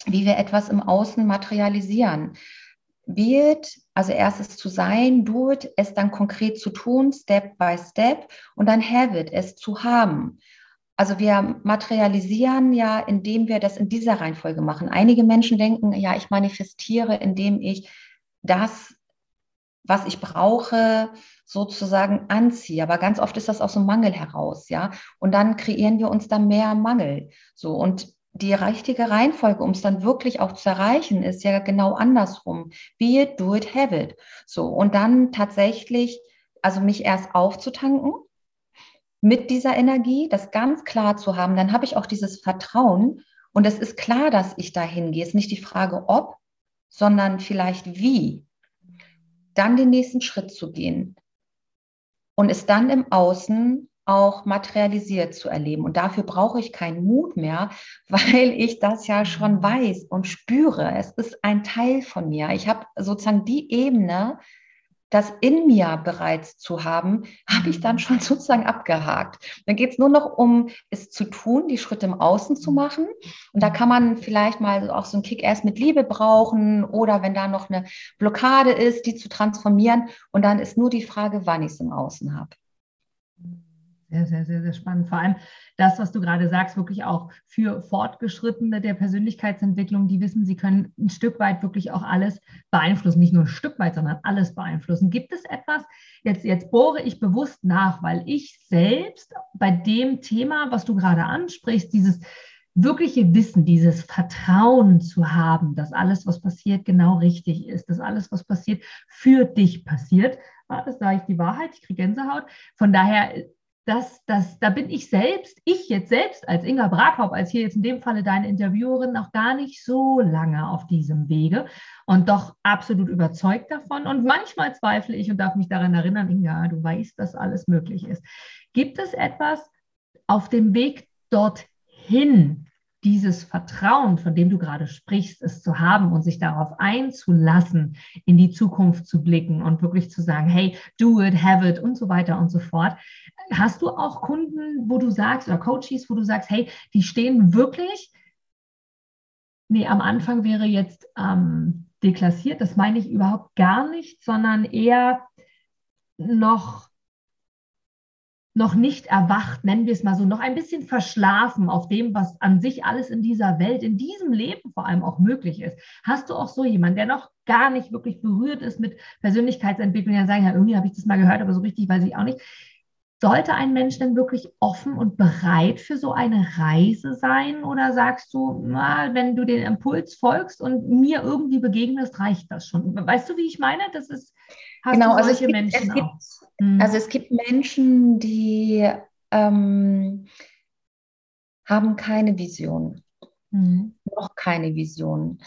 wie wir etwas im Außen materialisieren. Wird, also erstes zu sein, do it, es dann konkret zu tun, Step by Step und dann have it, es zu haben. Also wir materialisieren ja, indem wir das in dieser Reihenfolge machen. Einige Menschen denken, ja, ich manifestiere, indem ich das, was ich brauche, sozusagen anziehe. Aber ganz oft ist das aus einem Mangel heraus, ja. Und dann kreieren wir uns da mehr Mangel. So und die richtige Reihenfolge, um es dann wirklich auch zu erreichen, ist ja genau andersrum. Be it, do it, have it. So. Und dann tatsächlich, also mich erst aufzutanken mit dieser Energie, das ganz klar zu haben, dann habe ich auch dieses Vertrauen und es ist klar, dass ich dahin gehe. Es ist nicht die Frage, ob, sondern vielleicht wie. Dann den nächsten Schritt zu gehen und es dann im Außen auch materialisiert zu erleben. Und dafür brauche ich keinen Mut mehr, weil ich das ja schon mhm. weiß und spüre. Es ist ein Teil von mir. Ich habe sozusagen die Ebene, das in mir bereits zu haben, habe ich dann mhm. schon sozusagen abgehakt. Dann geht es nur noch um es zu tun, die Schritte im Außen zu mhm. machen. Und da kann man vielleicht mal auch so einen Kick erst mit Liebe brauchen oder wenn da noch eine Blockade ist, die zu transformieren. Und dann ist nur die Frage, wann ich es im Außen habe. Sehr, sehr, sehr, sehr spannend. Vor allem das, was du gerade sagst, wirklich auch für Fortgeschrittene der Persönlichkeitsentwicklung, die wissen, sie können ein Stück weit wirklich auch alles beeinflussen. Nicht nur ein Stück weit, sondern alles beeinflussen. Gibt es etwas, jetzt, jetzt bohre ich bewusst nach, weil ich selbst bei dem Thema, was du gerade ansprichst, dieses wirkliche Wissen, dieses Vertrauen zu haben, dass alles, was passiert, genau richtig ist, dass alles, was passiert, für dich passiert. Das sage ich die Wahrheit, ich kriege Gänsehaut. Von daher dass, dass, da bin ich selbst, ich jetzt selbst als Inga Brakop, als hier jetzt in dem Falle deine Interviewerin, noch gar nicht so lange auf diesem Wege und doch absolut überzeugt davon. Und manchmal zweifle ich und darf mich daran erinnern, Inga, du weißt, dass alles möglich ist. Gibt es etwas auf dem Weg dorthin, dieses Vertrauen, von dem du gerade sprichst, es zu haben und sich darauf einzulassen, in die Zukunft zu blicken und wirklich zu sagen, hey, do it, have it und so weiter und so fort. Hast du auch Kunden, wo du sagst, oder Coaches, wo du sagst, hey, die stehen wirklich, nee, am Anfang wäre jetzt ähm, deklassiert, das meine ich überhaupt gar nicht, sondern eher noch noch nicht erwacht, nennen wir es mal so, noch ein bisschen verschlafen auf dem, was an sich alles in dieser Welt, in diesem Leben vor allem auch möglich ist. Hast du auch so jemanden, der noch gar nicht wirklich berührt ist mit Persönlichkeitsentwicklung, der sagen, ja, irgendwie habe ich das mal gehört, aber so richtig weiß ich auch nicht. Sollte ein Mensch denn wirklich offen und bereit für so eine Reise sein? Oder sagst du, na, wenn du den Impuls folgst und mir irgendwie begegnest, reicht das schon? Weißt du, wie ich meine? Das ist genau, also es gibt, Menschen es gibt, hm. Also es gibt Menschen, die ähm, haben keine Vision, mhm. noch keine Vision.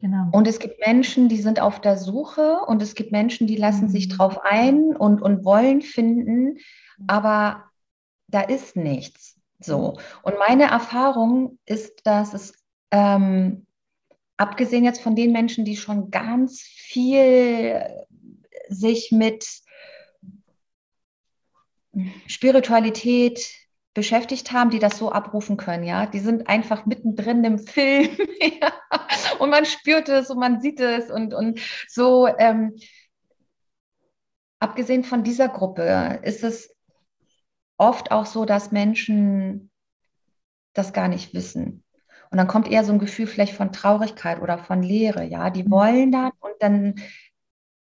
Genau. Und es gibt Menschen, die sind auf der Suche und es gibt Menschen, die lassen mhm. sich drauf ein und, und wollen finden, aber da ist nichts. So. Und meine Erfahrung ist, dass es, ähm, abgesehen jetzt von den Menschen, die schon ganz viel sich mit Spiritualität beschäftigt haben, die das so abrufen können, ja. Die sind einfach mittendrin im Film ja. und man spürt es und man sieht es und, und so. Ähm, abgesehen von dieser Gruppe ist es oft auch so, dass Menschen das gar nicht wissen. Und dann kommt eher so ein Gefühl vielleicht von Traurigkeit oder von Leere, ja. Die wollen dann und dann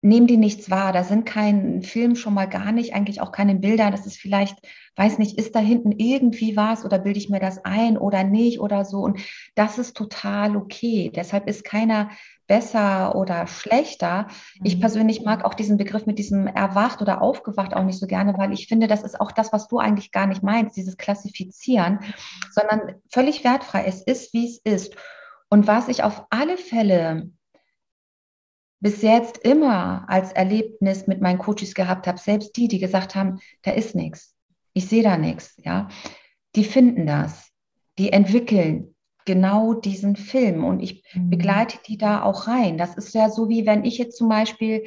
nehmen die nichts wahr. Da sind kein Film schon mal gar nicht, eigentlich auch keine Bilder. Das ist vielleicht, weiß nicht, ist da hinten irgendwie was oder bilde ich mir das ein oder nicht oder so. Und das ist total okay. Deshalb ist keiner besser oder schlechter. Ich mhm. persönlich mag auch diesen Begriff mit diesem erwacht oder aufgewacht auch nicht so gerne, weil ich finde, das ist auch das, was du eigentlich gar nicht meinst, dieses Klassifizieren, sondern völlig wertfrei. Es ist, wie es ist. Und was ich auf alle Fälle bis jetzt immer als Erlebnis mit meinen Coaches gehabt habe, selbst die, die gesagt haben, da ist nichts, ich sehe da nichts, ja, die finden das, die entwickeln genau diesen Film und ich mhm. begleite die da auch rein. Das ist ja so wie wenn ich jetzt zum Beispiel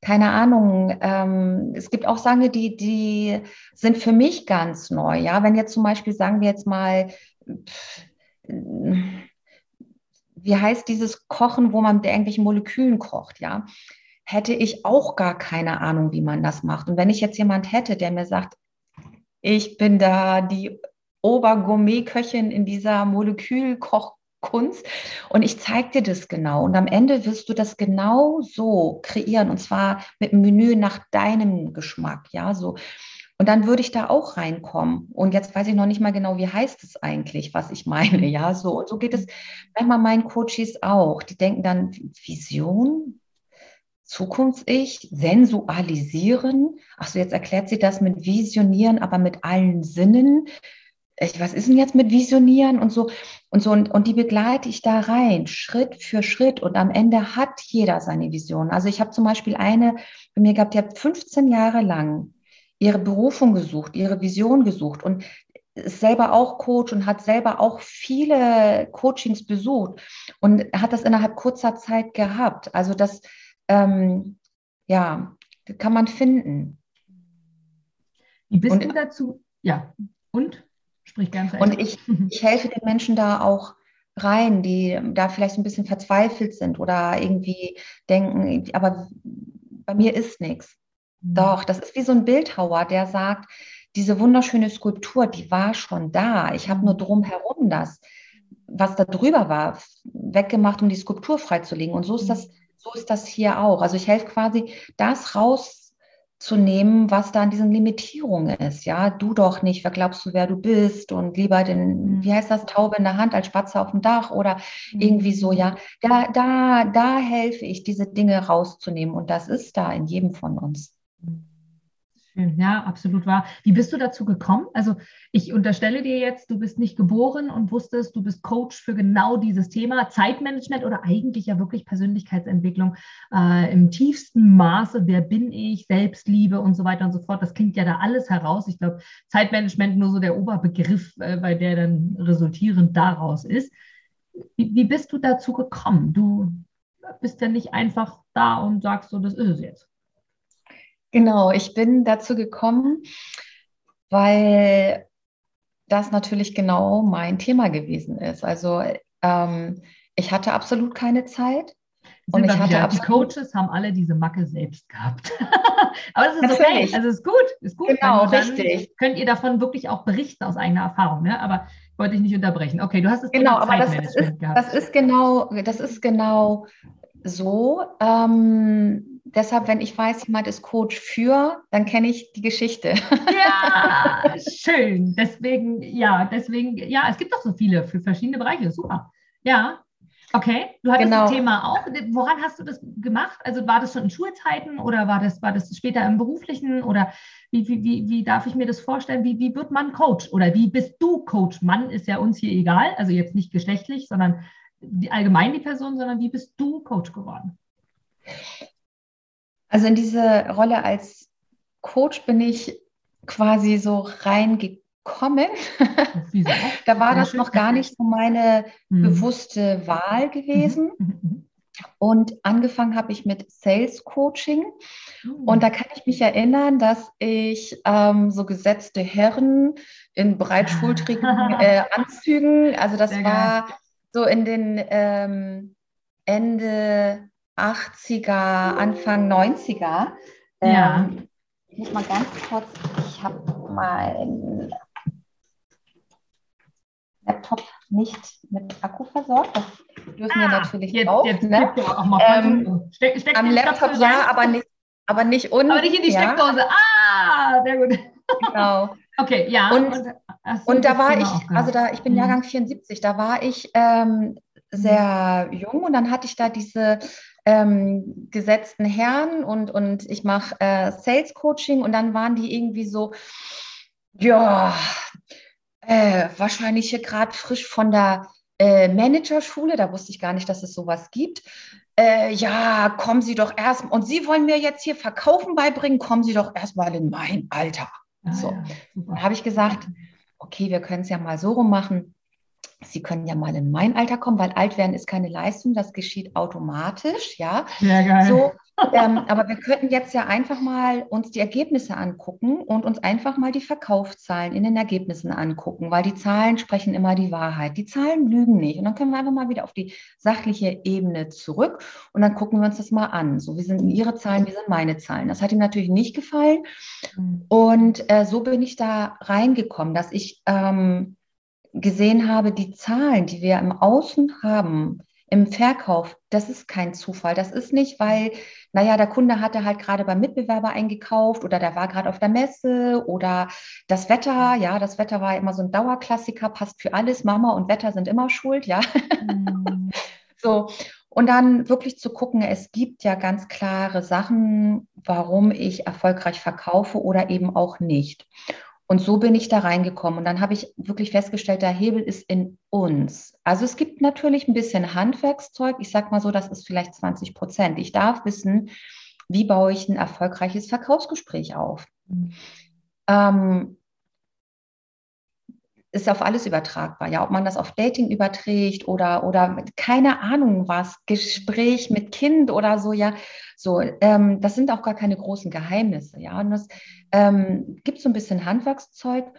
keine Ahnung, ähm, es gibt auch Sange, die, die sind für mich ganz neu. Ja, wenn jetzt zum Beispiel, sagen wir jetzt mal, pff, wie heißt dieses Kochen, wo man mit irgendwelchen Molekülen kocht, ja, hätte ich auch gar keine Ahnung, wie man das macht. Und wenn ich jetzt jemand hätte, der mir sagt, ich bin da die Obergourmet-Köchin in dieser Molekülkochkunst und ich zeige dir das genau. Und am Ende wirst du das genau so kreieren und zwar mit einem Menü nach deinem Geschmack, ja, so. Und dann würde ich da auch reinkommen. Und jetzt weiß ich noch nicht mal genau, wie heißt es eigentlich, was ich meine. Ja, so. Und so geht es manchmal meinen Coaches auch. Die denken dann, Vision, Zukunfts-Ich, sensualisieren. Ach so, jetzt erklärt sie das mit Visionieren, aber mit allen Sinnen. Ich, was ist denn jetzt mit Visionieren und so und so und, und die begleite ich da rein, Schritt für Schritt und am Ende hat jeder seine Vision. Also ich habe zum Beispiel eine bei mir gehabt, die hat 15 Jahre lang ihre Berufung gesucht, ihre Vision gesucht und ist selber auch Coach und hat selber auch viele Coachings besucht und hat das innerhalb kurzer Zeit gehabt. Also das, ähm, ja, kann man finden. Wie bist und, du dazu? Ja, und? Sprich ganz Und ich, ich helfe den Menschen da auch rein, die da vielleicht ein bisschen verzweifelt sind oder irgendwie denken, aber bei mir ist nichts. Mhm. Doch, das ist wie so ein Bildhauer, der sagt, diese wunderschöne Skulptur, die war schon da. Ich habe nur mhm. drumherum das, was da drüber war, weggemacht, um die Skulptur freizulegen. Und so ist das, mhm. so ist das hier auch. Also ich helfe quasi, das rauszunehmen, was da an diesen Limitierungen ist. Ja, du doch nicht, wer glaubst du, wer du bist und lieber den, wie heißt das, Taube in der Hand als Spatze auf dem Dach oder irgendwie so, ja. Da, da, da helfe ich, diese Dinge rauszunehmen und das ist da in jedem von uns. Ja, absolut wahr. Wie bist du dazu gekommen? Also ich unterstelle dir jetzt, du bist nicht geboren und wusstest, du bist Coach für genau dieses Thema Zeitmanagement oder eigentlich ja wirklich Persönlichkeitsentwicklung äh, im tiefsten Maße. Wer bin ich? Selbstliebe und so weiter und so fort. Das klingt ja da alles heraus. Ich glaube, Zeitmanagement nur so der Oberbegriff, äh, weil der dann resultierend daraus ist. Wie, wie bist du dazu gekommen? Du bist ja nicht einfach da und sagst so, das ist es jetzt. Genau, ich bin dazu gekommen, weil das natürlich genau mein Thema gewesen ist. Also ähm, ich hatte absolut keine Zeit. Und ich hatte die Coaches haben alle diese Macke selbst gehabt. Aber das ist natürlich. okay. Also ist gut, ist gut. Genau, richtig. Könnt ihr davon wirklich auch berichten aus eigener Erfahrung. Ne? Aber ich wollte dich nicht unterbrechen. Okay, du hast es genau, aber das ist, das ist genau, das ist genau so. Ähm, deshalb, wenn ich weiß, jemand ist Coach für, dann kenne ich die Geschichte. Ja, schön. Deswegen, ja, deswegen, ja, es gibt doch so viele für verschiedene Bereiche. Super. Ja. Okay, du hattest genau. das Thema auch. Woran hast du das gemacht? Also war das schon in Schulzeiten oder war das, war das später im beruflichen oder wie, wie, wie, wie darf ich mir das vorstellen? Wie, wie wird man Coach oder wie bist du Coach? Mann ist ja uns hier egal, also jetzt nicht geschlechtlich, sondern allgemein die Person, sondern wie bist du Coach geworden? Also in diese Rolle als Coach bin ich quasi so reingekommen. da war das noch gar nicht so meine mhm. bewusste Wahl gewesen. Mhm. mhm. Und angefangen habe ich mit Sales Coaching. Mhm. Und da kann ich mich erinnern, dass ich ähm, so gesetzte Herren in breitschultrigen äh, Anzügen, also das Sehr war geil. so in den ähm, Ende 80er, Anfang 90er. Ja. Ähm, ich muss mal ganz kurz, ich habe mein Laptop nicht mit Akku versorgt. Das dürfen ah, wir natürlich jetzt, auch. Jetzt ne? auch mal ähm, steck, steck am Laptop ja, aber nicht, aber nicht unten. Aber nicht in die ja. Steckdose. Ah, sehr gut. Genau. okay, ja. Und, und, und da war ich, also da, ich bin mhm. Jahrgang 74, da war ich ähm, sehr jung und dann hatte ich da diese ähm, gesetzten Herren und, und ich mache äh, Sales Coaching und dann waren die irgendwie so, ja, äh, wahrscheinlich hier gerade frisch von der äh, Managerschule, da wusste ich gar nicht, dass es sowas gibt. Äh, ja, kommen Sie doch erst, und Sie wollen mir jetzt hier Verkaufen beibringen, kommen Sie doch erstmal in mein Alter. Ah, so, ja, dann habe ich gesagt, okay, wir können es ja mal so rum machen. Sie können ja mal in mein Alter kommen, weil alt werden ist keine Leistung, das geschieht automatisch, ja. Sehr geil. So, ähm, aber wir könnten jetzt ja einfach mal uns die Ergebnisse angucken und uns einfach mal die Verkaufszahlen in den Ergebnissen angucken, weil die Zahlen sprechen immer die Wahrheit. Die Zahlen lügen nicht. Und dann können wir einfach mal wieder auf die sachliche Ebene zurück und dann gucken wir uns das mal an. So, wie sind Ihre Zahlen, wie sind meine Zahlen? Das hat ihm natürlich nicht gefallen. Mhm. Und äh, so bin ich da reingekommen, dass ich ähm, gesehen habe, die Zahlen, die wir im Außen haben, im Verkauf, das ist kein Zufall. Das ist nicht, weil, naja, der Kunde hatte halt gerade beim Mitbewerber eingekauft oder der war gerade auf der Messe oder das Wetter, ja, das Wetter war immer so ein Dauerklassiker, passt für alles. Mama und Wetter sind immer schuld, ja. Mhm. so. Und dann wirklich zu gucken, es gibt ja ganz klare Sachen, warum ich erfolgreich verkaufe oder eben auch nicht. Und so bin ich da reingekommen. Und dann habe ich wirklich festgestellt, der Hebel ist in uns. Also es gibt natürlich ein bisschen Handwerkszeug. Ich sage mal so, das ist vielleicht 20 Prozent. Ich darf wissen, wie baue ich ein erfolgreiches Verkaufsgespräch auf. Mhm. Ähm, ist auf alles übertragbar. Ja, ob man das auf Dating überträgt oder, oder keine Ahnung was, Gespräch mit Kind oder so, ja, so, ähm, das sind auch gar keine großen Geheimnisse, ja. Und das ähm, gibt so ein bisschen Handwerkszeug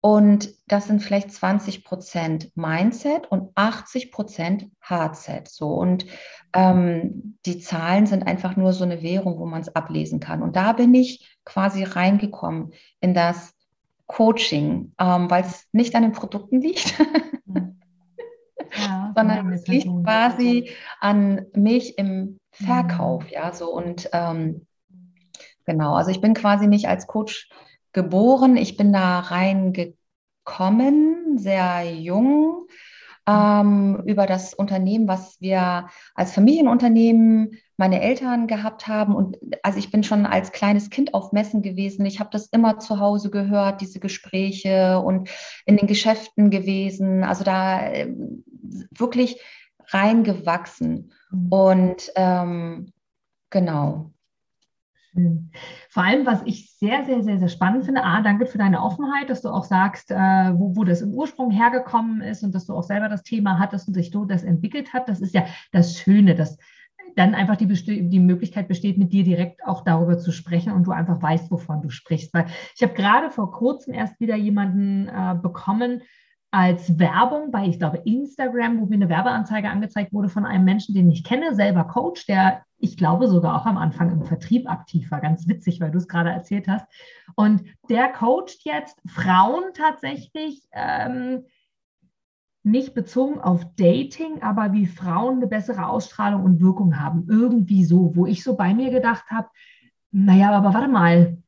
und das sind vielleicht 20 Prozent Mindset und 80 Prozent Hardset. So und ähm, die Zahlen sind einfach nur so eine Währung, wo man es ablesen kann. Und da bin ich quasi reingekommen in das Coaching, ähm, weil es nicht an den Produkten liegt, ja, sondern es liegt quasi an mich im Verkauf, ja, so und ähm, genau, also ich bin quasi nicht als Coach geboren, ich bin da reingekommen, sehr jung, ähm, über das Unternehmen, was wir als Familienunternehmen meine Eltern gehabt haben. Und also ich bin schon als kleines Kind auf Messen gewesen. Ich habe das immer zu Hause gehört, diese Gespräche und in den Geschäften gewesen. Also da äh, wirklich reingewachsen. Mhm. Und ähm, genau. Vor allem, was ich sehr, sehr, sehr, sehr spannend finde, A, danke für deine Offenheit, dass du auch sagst, äh, wo, wo das im Ursprung hergekommen ist und dass du auch selber das Thema hattest und sich so das entwickelt hat. Das ist ja das Schöne, dass dann einfach die, die Möglichkeit besteht, mit dir direkt auch darüber zu sprechen und du einfach weißt, wovon du sprichst. Weil ich habe gerade vor kurzem erst wieder jemanden äh, bekommen, als Werbung bei, ich glaube, Instagram, wo mir eine Werbeanzeige angezeigt wurde von einem Menschen, den ich kenne, selber Coach, der ich glaube sogar auch am Anfang im Vertrieb aktiv war. Ganz witzig, weil du es gerade erzählt hast. Und der coacht jetzt Frauen tatsächlich. Ähm, nicht bezogen auf Dating, aber wie Frauen eine bessere Ausstrahlung und Wirkung haben. Irgendwie so, wo ich so bei mir gedacht habe, naja, aber warte mal.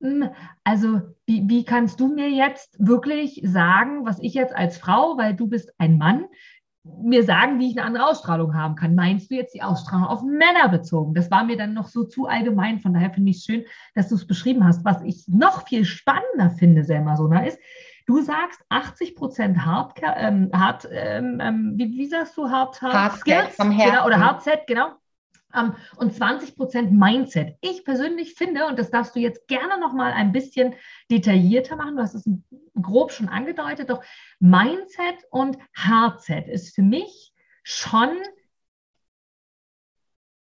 Hm, also, wie, wie kannst du mir jetzt wirklich sagen, was ich jetzt als Frau, weil du bist ein Mann, mir sagen, wie ich eine andere Ausstrahlung haben kann. Meinst du jetzt die Ausstrahlung auf Männer bezogen? Das war mir dann noch so zu allgemein. Von daher finde ich es schön, dass du es beschrieben hast. Was ich noch viel spannender finde, Selma Sona, ist, du sagst 80 Prozent Hard, ähm, Hard ähm, ähm, wie, wie, sagst du, Hard, Hard, Hard Skills? Vom genau, oder Hard Set, genau. Um, und 20 Prozent Mindset. Ich persönlich finde, und das darfst du jetzt gerne noch mal ein bisschen detaillierter machen, du hast es grob schon angedeutet, doch Mindset und Hardset ist für mich schon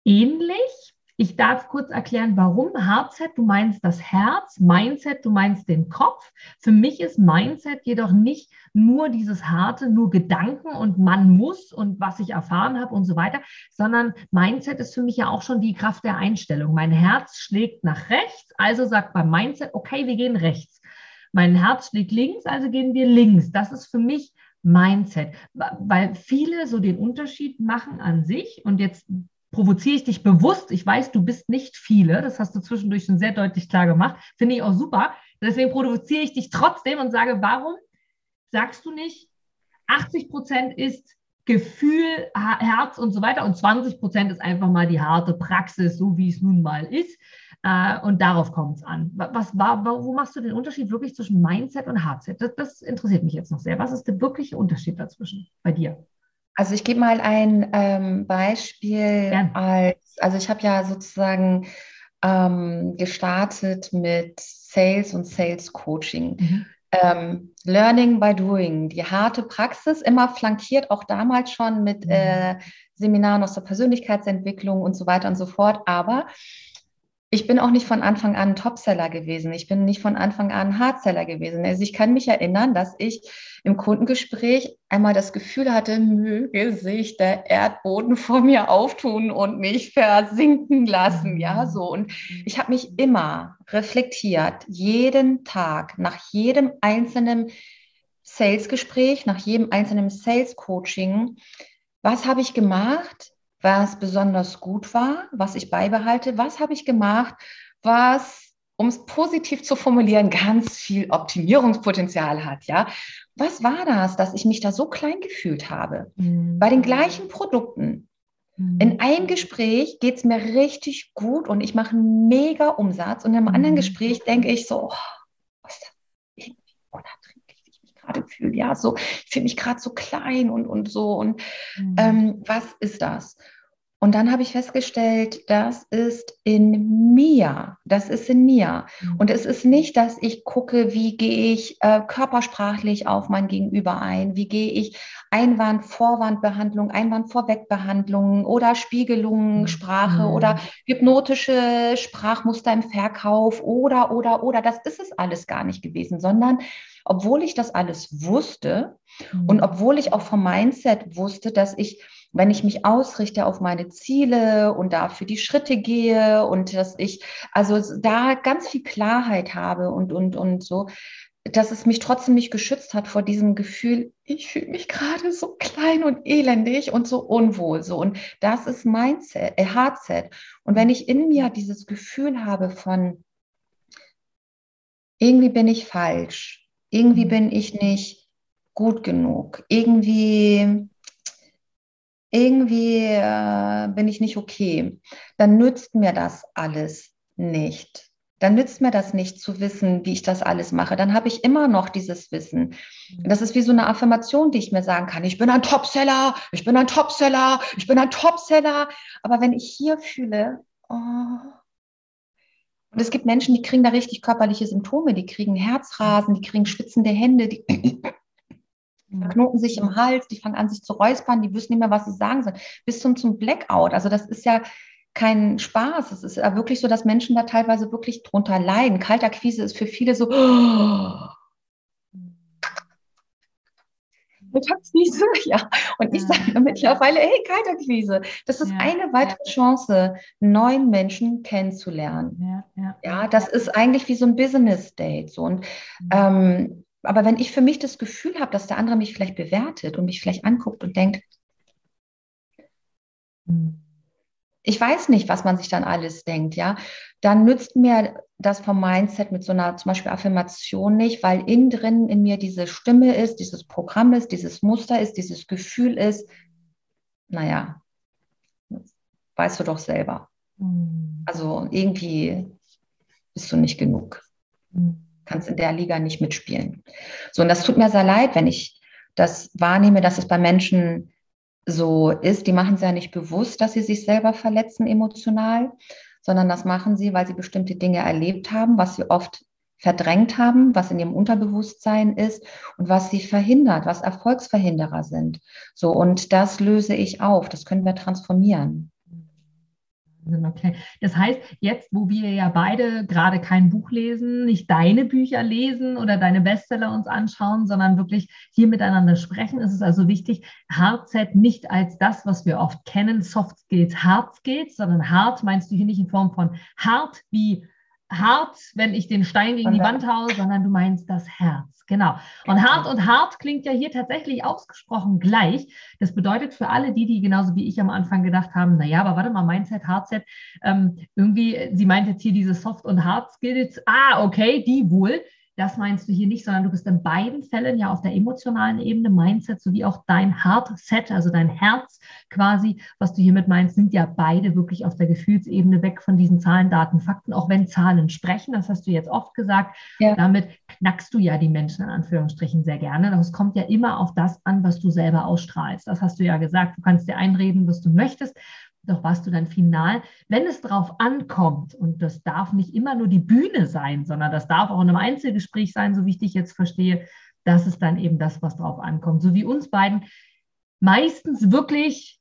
ähnlich. Ich darf kurz erklären, warum. Hardset, du meinst das Herz, Mindset, du meinst den Kopf. Für mich ist Mindset jedoch nicht nur dieses harte, nur Gedanken und man muss und was ich erfahren habe und so weiter, sondern Mindset ist für mich ja auch schon die Kraft der Einstellung. Mein Herz schlägt nach rechts, also sagt beim Mindset, okay, wir gehen rechts. Mein Herz schlägt links, also gehen wir links. Das ist für mich Mindset, weil viele so den Unterschied machen an sich und jetzt provoziere ich dich bewusst. Ich weiß, du bist nicht viele. Das hast du zwischendurch schon sehr deutlich klar gemacht. Finde ich auch super. Deswegen provoziere ich dich trotzdem und sage, warum sagst du nicht, 80 Prozent ist Gefühl, Herz und so weiter und 20 Prozent ist einfach mal die harte Praxis, so wie es nun mal ist. Äh, und darauf kommt es an. Was wo machst du den Unterschied wirklich zwischen Mindset und Hardset? Das, das interessiert mich jetzt noch sehr. Was ist der wirkliche Unterschied dazwischen bei dir? Also ich gebe mal ein ähm, Beispiel ja. als, also ich habe ja sozusagen ähm, gestartet mit Sales und Sales Coaching. Mhm. Ähm, Learning by Doing, die harte Praxis, immer flankiert, auch damals schon mit mhm. äh, Seminaren aus der Persönlichkeitsentwicklung und so weiter und so fort. Aber ich bin auch nicht von Anfang an Topseller gewesen. Ich bin nicht von Anfang an Hardseller gewesen. Also ich kann mich erinnern, dass ich im Kundengespräch einmal das Gefühl hatte, möge sich der Erdboden vor mir auftun und mich versinken lassen. Ja, so. Und ich habe mich immer reflektiert, jeden Tag, nach jedem einzelnen Sales-Gespräch, nach jedem einzelnen Sales-Coaching, was habe ich gemacht? Was besonders gut war, was ich beibehalte, was habe ich gemacht, was, um es positiv zu formulieren, ganz viel Optimierungspotenzial hat, ja. Was war das, dass ich mich da so klein gefühlt habe? Mhm. Bei den gleichen Produkten. Mhm. In einem Gespräch geht es mir richtig gut und ich mache einen mega Umsatz und in einem mhm. anderen Gespräch denke ich so, oh, was ist das? Irgendwie unerträglich, wie ich mich gerade fühle. Ja, so, ich fühle mich gerade so klein und, und so. Und mhm. ähm, was ist das? Und dann habe ich festgestellt, das ist in mir. Das ist in mir. Mhm. Und es ist nicht, dass ich gucke, wie gehe ich äh, körpersprachlich auf mein Gegenüber ein, wie gehe ich Einwand-Vorwandbehandlung, Einwand-Vorwegbehandlung oder Spiegelungssprache mhm. oder hypnotische Sprachmuster im Verkauf oder, oder, oder. Das ist es alles gar nicht gewesen, sondern obwohl ich das alles wusste mhm. und obwohl ich auch vom Mindset wusste, dass ich wenn ich mich ausrichte auf meine Ziele und dafür die Schritte gehe und dass ich also da ganz viel Klarheit habe und, und, und so, dass es mich trotzdem nicht geschützt hat vor diesem Gefühl, ich fühle mich gerade so klein und elendig und so unwohl. So. Und das ist Mindset, äh, Hardset. Und wenn ich in mir dieses Gefühl habe von, irgendwie bin ich falsch, irgendwie mhm. bin ich nicht gut genug, irgendwie irgendwie äh, bin ich nicht okay, dann nützt mir das alles nicht. Dann nützt mir das nicht zu wissen, wie ich das alles mache. Dann habe ich immer noch dieses Wissen. Das ist wie so eine Affirmation, die ich mir sagen kann. Ich bin ein Topseller, ich bin ein Topseller, ich bin ein Topseller. Aber wenn ich hier fühle, oh, und es gibt Menschen, die kriegen da richtig körperliche Symptome, die kriegen Herzrasen, die kriegen schwitzende Hände, die knoten sich im Hals, die fangen an, sich zu räuspern, die wissen nicht mehr, was sie sagen sollen, bis zum, zum Blackout. Also das ist ja kein Spaß. Es ist ja wirklich so, dass Menschen da teilweise wirklich drunter leiden. Kaltakquise ist für viele so, oh, Kaltakquise, ja. Und ich sage ja mittlerweile, hey, Kaltakquise, das ist ja, eine weitere ja. Chance, neuen Menschen kennenzulernen. Ja, das ist eigentlich wie so ein Business Date. So. Und mhm. ähm, aber wenn ich für mich das Gefühl habe, dass der andere mich vielleicht bewertet und mich vielleicht anguckt und denkt, hm. ich weiß nicht, was man sich dann alles denkt, ja, dann nützt mir das vom Mindset mit so einer zum Beispiel Affirmation nicht, weil innen drin in mir diese Stimme ist, dieses Programm ist, dieses Muster ist, dieses Gefühl ist, naja, weißt du doch selber. Mhm. Also irgendwie bist du nicht genug. Mhm. Kannst in der Liga nicht mitspielen. So, und das tut mir sehr leid, wenn ich das wahrnehme, dass es bei Menschen so ist. Die machen es ja nicht bewusst, dass sie sich selber verletzen emotional, sondern das machen sie, weil sie bestimmte Dinge erlebt haben, was sie oft verdrängt haben, was in ihrem Unterbewusstsein ist und was sie verhindert, was Erfolgsverhinderer sind. So, und das löse ich auf, das können wir transformieren. Okay. Das heißt, jetzt, wo wir ja beide gerade kein Buch lesen, nicht deine Bücher lesen oder deine Bestseller uns anschauen, sondern wirklich hier miteinander sprechen, ist es also wichtig, Hardset nicht als das, was wir oft kennen, Soft Skills, Hard Skills, sondern hart meinst du hier nicht in Form von hart wie hart, wenn ich den Stein gegen die Wand haue, sondern du meinst das Herz. Genau. Und hart und hart klingt ja hier tatsächlich ausgesprochen gleich. Das bedeutet für alle die, die genauso wie ich am Anfang gedacht haben, naja, aber warte mal, Mindset, Hardset, ähm, irgendwie, sie meint jetzt hier diese Soft- und Hard-Skills. Ah, okay, die wohl. Das meinst du hier nicht, sondern du bist in beiden Fällen ja auf der emotionalen Ebene, Mindset sowie auch dein Heart-Set, also dein Herz quasi, was du hiermit meinst, sind ja beide wirklich auf der Gefühlsebene weg von diesen Zahlen, Daten, Fakten, auch wenn Zahlen sprechen, das hast du jetzt oft gesagt. Ja. Damit knackst du ja die Menschen in Anführungsstrichen sehr gerne. Es kommt ja immer auf das an, was du selber ausstrahlst. Das hast du ja gesagt. Du kannst dir einreden, was du möchtest doch warst du dann final. Wenn es darauf ankommt, und das darf nicht immer nur die Bühne sein, sondern das darf auch in einem Einzelgespräch sein, so wie ich dich jetzt verstehe, das ist dann eben das, was drauf ankommt. So wie uns beiden meistens wirklich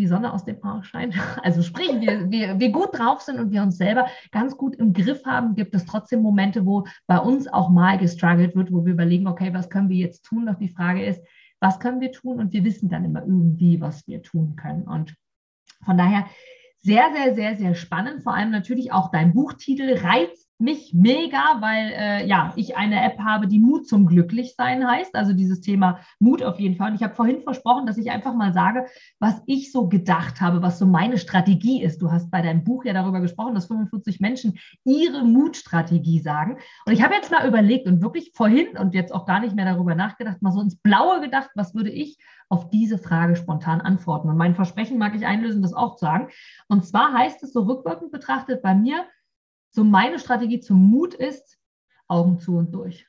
die Sonne aus dem Haar scheint. Also sprich, wir, wir, wir gut drauf sind und wir uns selber ganz gut im Griff haben, gibt es trotzdem Momente, wo bei uns auch mal gestruggelt wird, wo wir überlegen, okay, was können wir jetzt tun? Doch die Frage ist, was können wir tun? Und wir wissen dann immer irgendwie, was wir tun können. Und von daher sehr, sehr, sehr, sehr spannend. Vor allem natürlich auch dein Buchtitel reizt mich mega, weil äh, ja, ich eine App habe, die Mut zum Glücklichsein heißt. Also dieses Thema Mut auf jeden Fall. Und ich habe vorhin versprochen, dass ich einfach mal sage, was ich so gedacht habe, was so meine Strategie ist. Du hast bei deinem Buch ja darüber gesprochen, dass 45 Menschen ihre Mutstrategie sagen. Und ich habe jetzt mal überlegt und wirklich vorhin und jetzt auch gar nicht mehr darüber nachgedacht, mal so ins Blaue gedacht, was würde ich auf diese Frage spontan antworten. Und mein Versprechen mag ich einlösen, das auch zu sagen. Und zwar heißt es so rückwirkend betrachtet bei mir, so meine Strategie zum Mut ist, Augen zu und durch.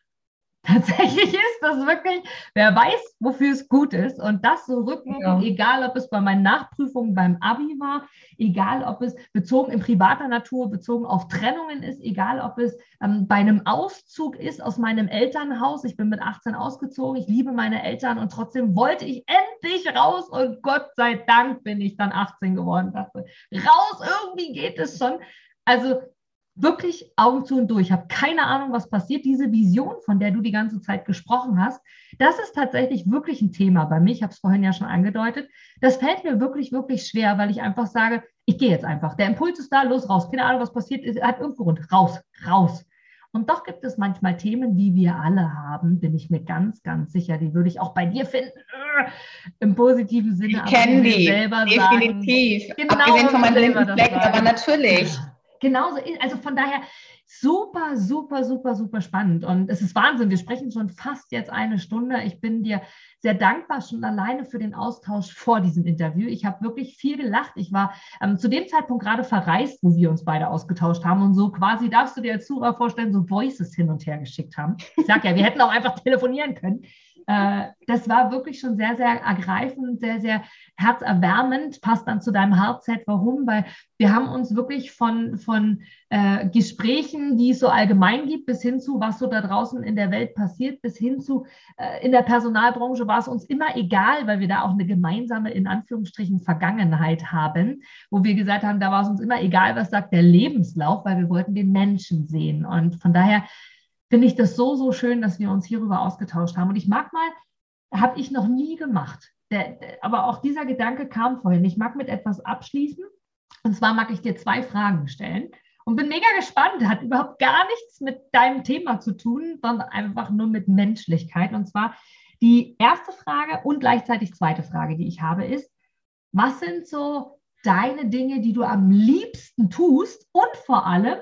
Tatsächlich ist das wirklich, wer weiß, wofür es gut ist. Und das so rückwirkend, ja. egal ob es bei meinen Nachprüfungen beim Abi war, egal ob es bezogen in privater Natur, bezogen auf Trennungen ist, egal ob es ähm, bei einem Auszug ist aus meinem Elternhaus. Ich bin mit 18 ausgezogen, ich liebe meine Eltern und trotzdem wollte ich endlich raus und Gott sei Dank bin ich dann 18 geworden. Dachte, raus, irgendwie geht es schon. Also wirklich Augen zu und durch. Ich habe keine Ahnung, was passiert. Diese Vision, von der du die ganze Zeit gesprochen hast, das ist tatsächlich wirklich ein Thema bei mir. Ich habe es vorhin ja schon angedeutet. Das fällt mir wirklich, wirklich schwer, weil ich einfach sage, ich gehe jetzt einfach. Der Impuls ist da, los, raus. Keine Ahnung, was passiert. Er hat irgendwo Grund. Raus, raus. Und doch gibt es manchmal Themen, die wir alle haben, bin ich mir ganz, ganz sicher. Die würde ich auch bei dir finden, im positiven Sinne. Ich kenne die, definitiv. Sagen, genau, Abgesehen von meinem Fleck, aber natürlich. Genauso ist. Also von daher super, super, super, super spannend. Und es ist Wahnsinn. Wir sprechen schon fast jetzt eine Stunde. Ich bin dir sehr dankbar schon alleine für den Austausch vor diesem Interview. Ich habe wirklich viel gelacht. Ich war ähm, zu dem Zeitpunkt gerade verreist, wo wir uns beide ausgetauscht haben und so quasi, darfst du dir als Zuhörer vorstellen, so Voices hin und her geschickt haben. Ich sage ja, wir hätten auch einfach telefonieren können. Äh, das war wirklich schon sehr, sehr ergreifend, sehr, sehr herzerwärmend, passt dann zu deinem Herzset. Warum? Weil wir haben uns wirklich von, von äh, Gesprächen, die es so allgemein gibt, bis hin zu, was so da draußen in der Welt passiert, bis hin zu äh, in der Personalbranche war es uns immer egal, weil wir da auch eine gemeinsame, in Anführungsstrichen, Vergangenheit haben, wo wir gesagt haben, da war es uns immer egal, was sagt der Lebenslauf, weil wir wollten den Menschen sehen. Und von daher finde ich das so, so schön, dass wir uns hierüber ausgetauscht haben. Und ich mag mal, habe ich noch nie gemacht. Der, aber auch dieser Gedanke kam vorhin. Ich mag mit etwas abschließen. Und zwar mag ich dir zwei Fragen stellen. Und bin mega gespannt. Hat überhaupt gar nichts mit deinem Thema zu tun, sondern einfach nur mit Menschlichkeit. Und zwar die erste Frage und gleichzeitig zweite Frage, die ich habe, ist, was sind so deine Dinge, die du am liebsten tust? Und vor allem,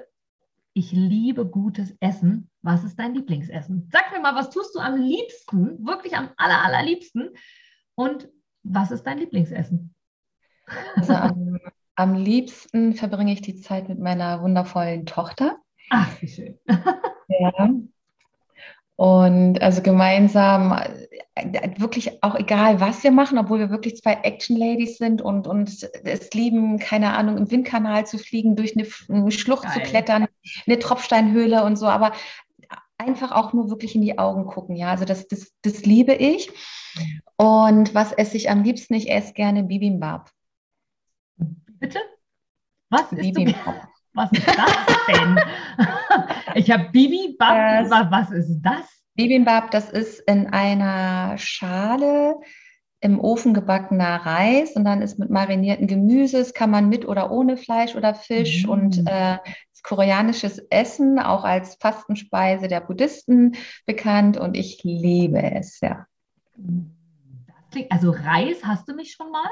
ich liebe gutes Essen. Was ist dein Lieblingsessen? Sag mir mal, was tust du am liebsten, wirklich am aller, allerliebsten? Und was ist dein Lieblingsessen? Also am, am liebsten verbringe ich die Zeit mit meiner wundervollen Tochter. Ach, wie schön. ja. Und also gemeinsam, wirklich auch egal, was wir machen, obwohl wir wirklich zwei Action-Ladies sind und, und es lieben, keine Ahnung, im Windkanal zu fliegen, durch eine Schlucht Geil. zu klettern, eine Tropfsteinhöhle und so, aber einfach auch nur wirklich in die Augen gucken, ja, also das, das, das liebe ich. Und was esse ich am liebsten? Ich esse gerne Bibimbap. Bitte? Was Bibimbap. Was ist das denn? ich habe Bibimbap. Äh, was ist das? Bibimbap, das ist in einer Schale im Ofen gebackener Reis und dann ist mit marinierten Gemüses, kann man mit oder ohne Fleisch oder Fisch mm. und äh, koreanisches Essen, auch als Fastenspeise der Buddhisten bekannt und ich liebe es, ja. Also Reis hast du mich schon mal?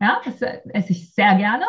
Ja, das esse ich sehr gerne.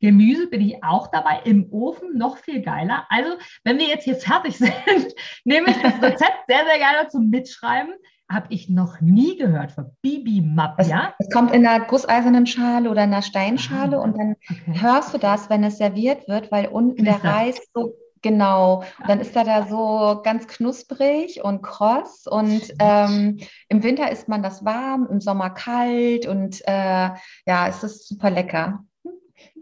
Gemüse bin ich auch dabei, im Ofen noch viel geiler. Also, wenn wir jetzt hier fertig sind, nehme ich das Rezept sehr, sehr gerne zum Mitschreiben. Habe ich noch nie gehört von Bibimbap, es, ja? Es kommt in einer gusseisernen Schale oder in einer Steinschale ah, und dann okay. hörst du das, wenn es serviert wird, weil unten der Reis so Genau, und dann ist er da so ganz knusprig und kross und ähm, im Winter isst man das warm, im Sommer kalt und äh, ja, es ist super lecker.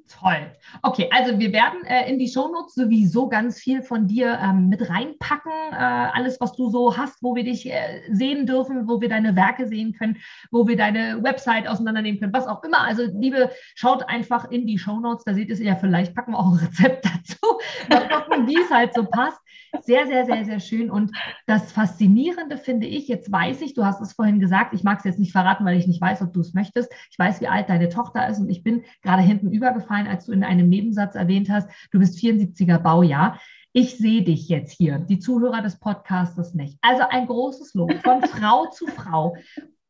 Toll. Okay, also wir werden äh, in die Shownotes sowieso ganz viel von dir ähm, mit reinpacken. Äh, alles, was du so hast, wo wir dich äh, sehen dürfen, wo wir deine Werke sehen können, wo wir deine Website auseinandernehmen können, was auch immer. Also, liebe, schaut einfach in die Shownotes, da seht ihr ja, vielleicht packen wir auch ein Rezept dazu. Wie es halt so passt. Sehr, sehr, sehr, sehr schön. Und das Faszinierende finde ich, jetzt weiß ich, du hast es vorhin gesagt, ich mag es jetzt nicht verraten, weil ich nicht weiß, ob du es möchtest. Ich weiß, wie alt deine Tochter ist und ich bin gerade hinten übergefallen, als du in einem Nebensatz erwähnt hast, du bist 74er Baujahr. Ich sehe dich jetzt hier, die Zuhörer des Podcasts nicht. Also ein großes Lob von Frau zu Frau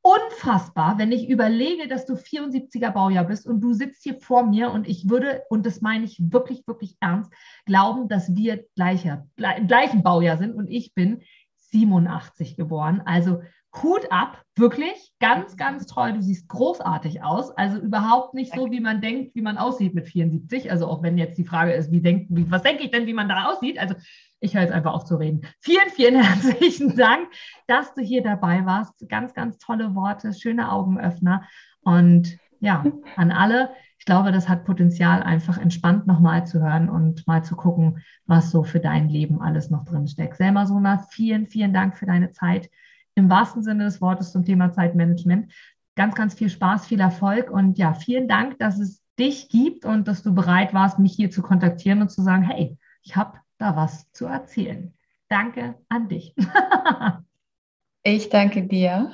unfassbar, wenn ich überlege, dass du 74er Baujahr bist und du sitzt hier vor mir und ich würde, und das meine ich wirklich, wirklich ernst, glauben, dass wir gleicher, im gleichen Baujahr sind und ich bin 87 geboren. Also Hut ab, wirklich ganz, ganz toll. Du siehst großartig aus. Also überhaupt nicht so, wie man denkt, wie man aussieht mit 74. Also auch wenn jetzt die Frage ist, wie denkt, wie, was denke ich denn, wie man da aussieht? Also ich höre jetzt einfach auf zu reden. Vielen, vielen herzlichen Dank, dass du hier dabei warst. Ganz, ganz tolle Worte, schöne Augenöffner. Und ja, an alle, ich glaube, das hat Potenzial, einfach entspannt nochmal zu hören und mal zu gucken, was so für dein Leben alles noch drin steckt. Selma Sona, vielen, vielen Dank für deine Zeit im wahrsten Sinne des Wortes zum Thema Zeitmanagement. Ganz, ganz viel Spaß, viel Erfolg und ja, vielen Dank, dass es dich gibt und dass du bereit warst, mich hier zu kontaktieren und zu sagen, hey, ich habe da was zu erzählen. Danke an dich. ich danke dir.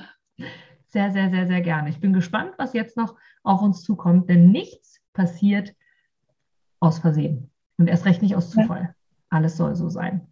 Sehr, sehr, sehr, sehr gerne. Ich bin gespannt, was jetzt noch auf uns zukommt, denn nichts passiert aus Versehen und erst recht nicht aus Zufall. Alles soll so sein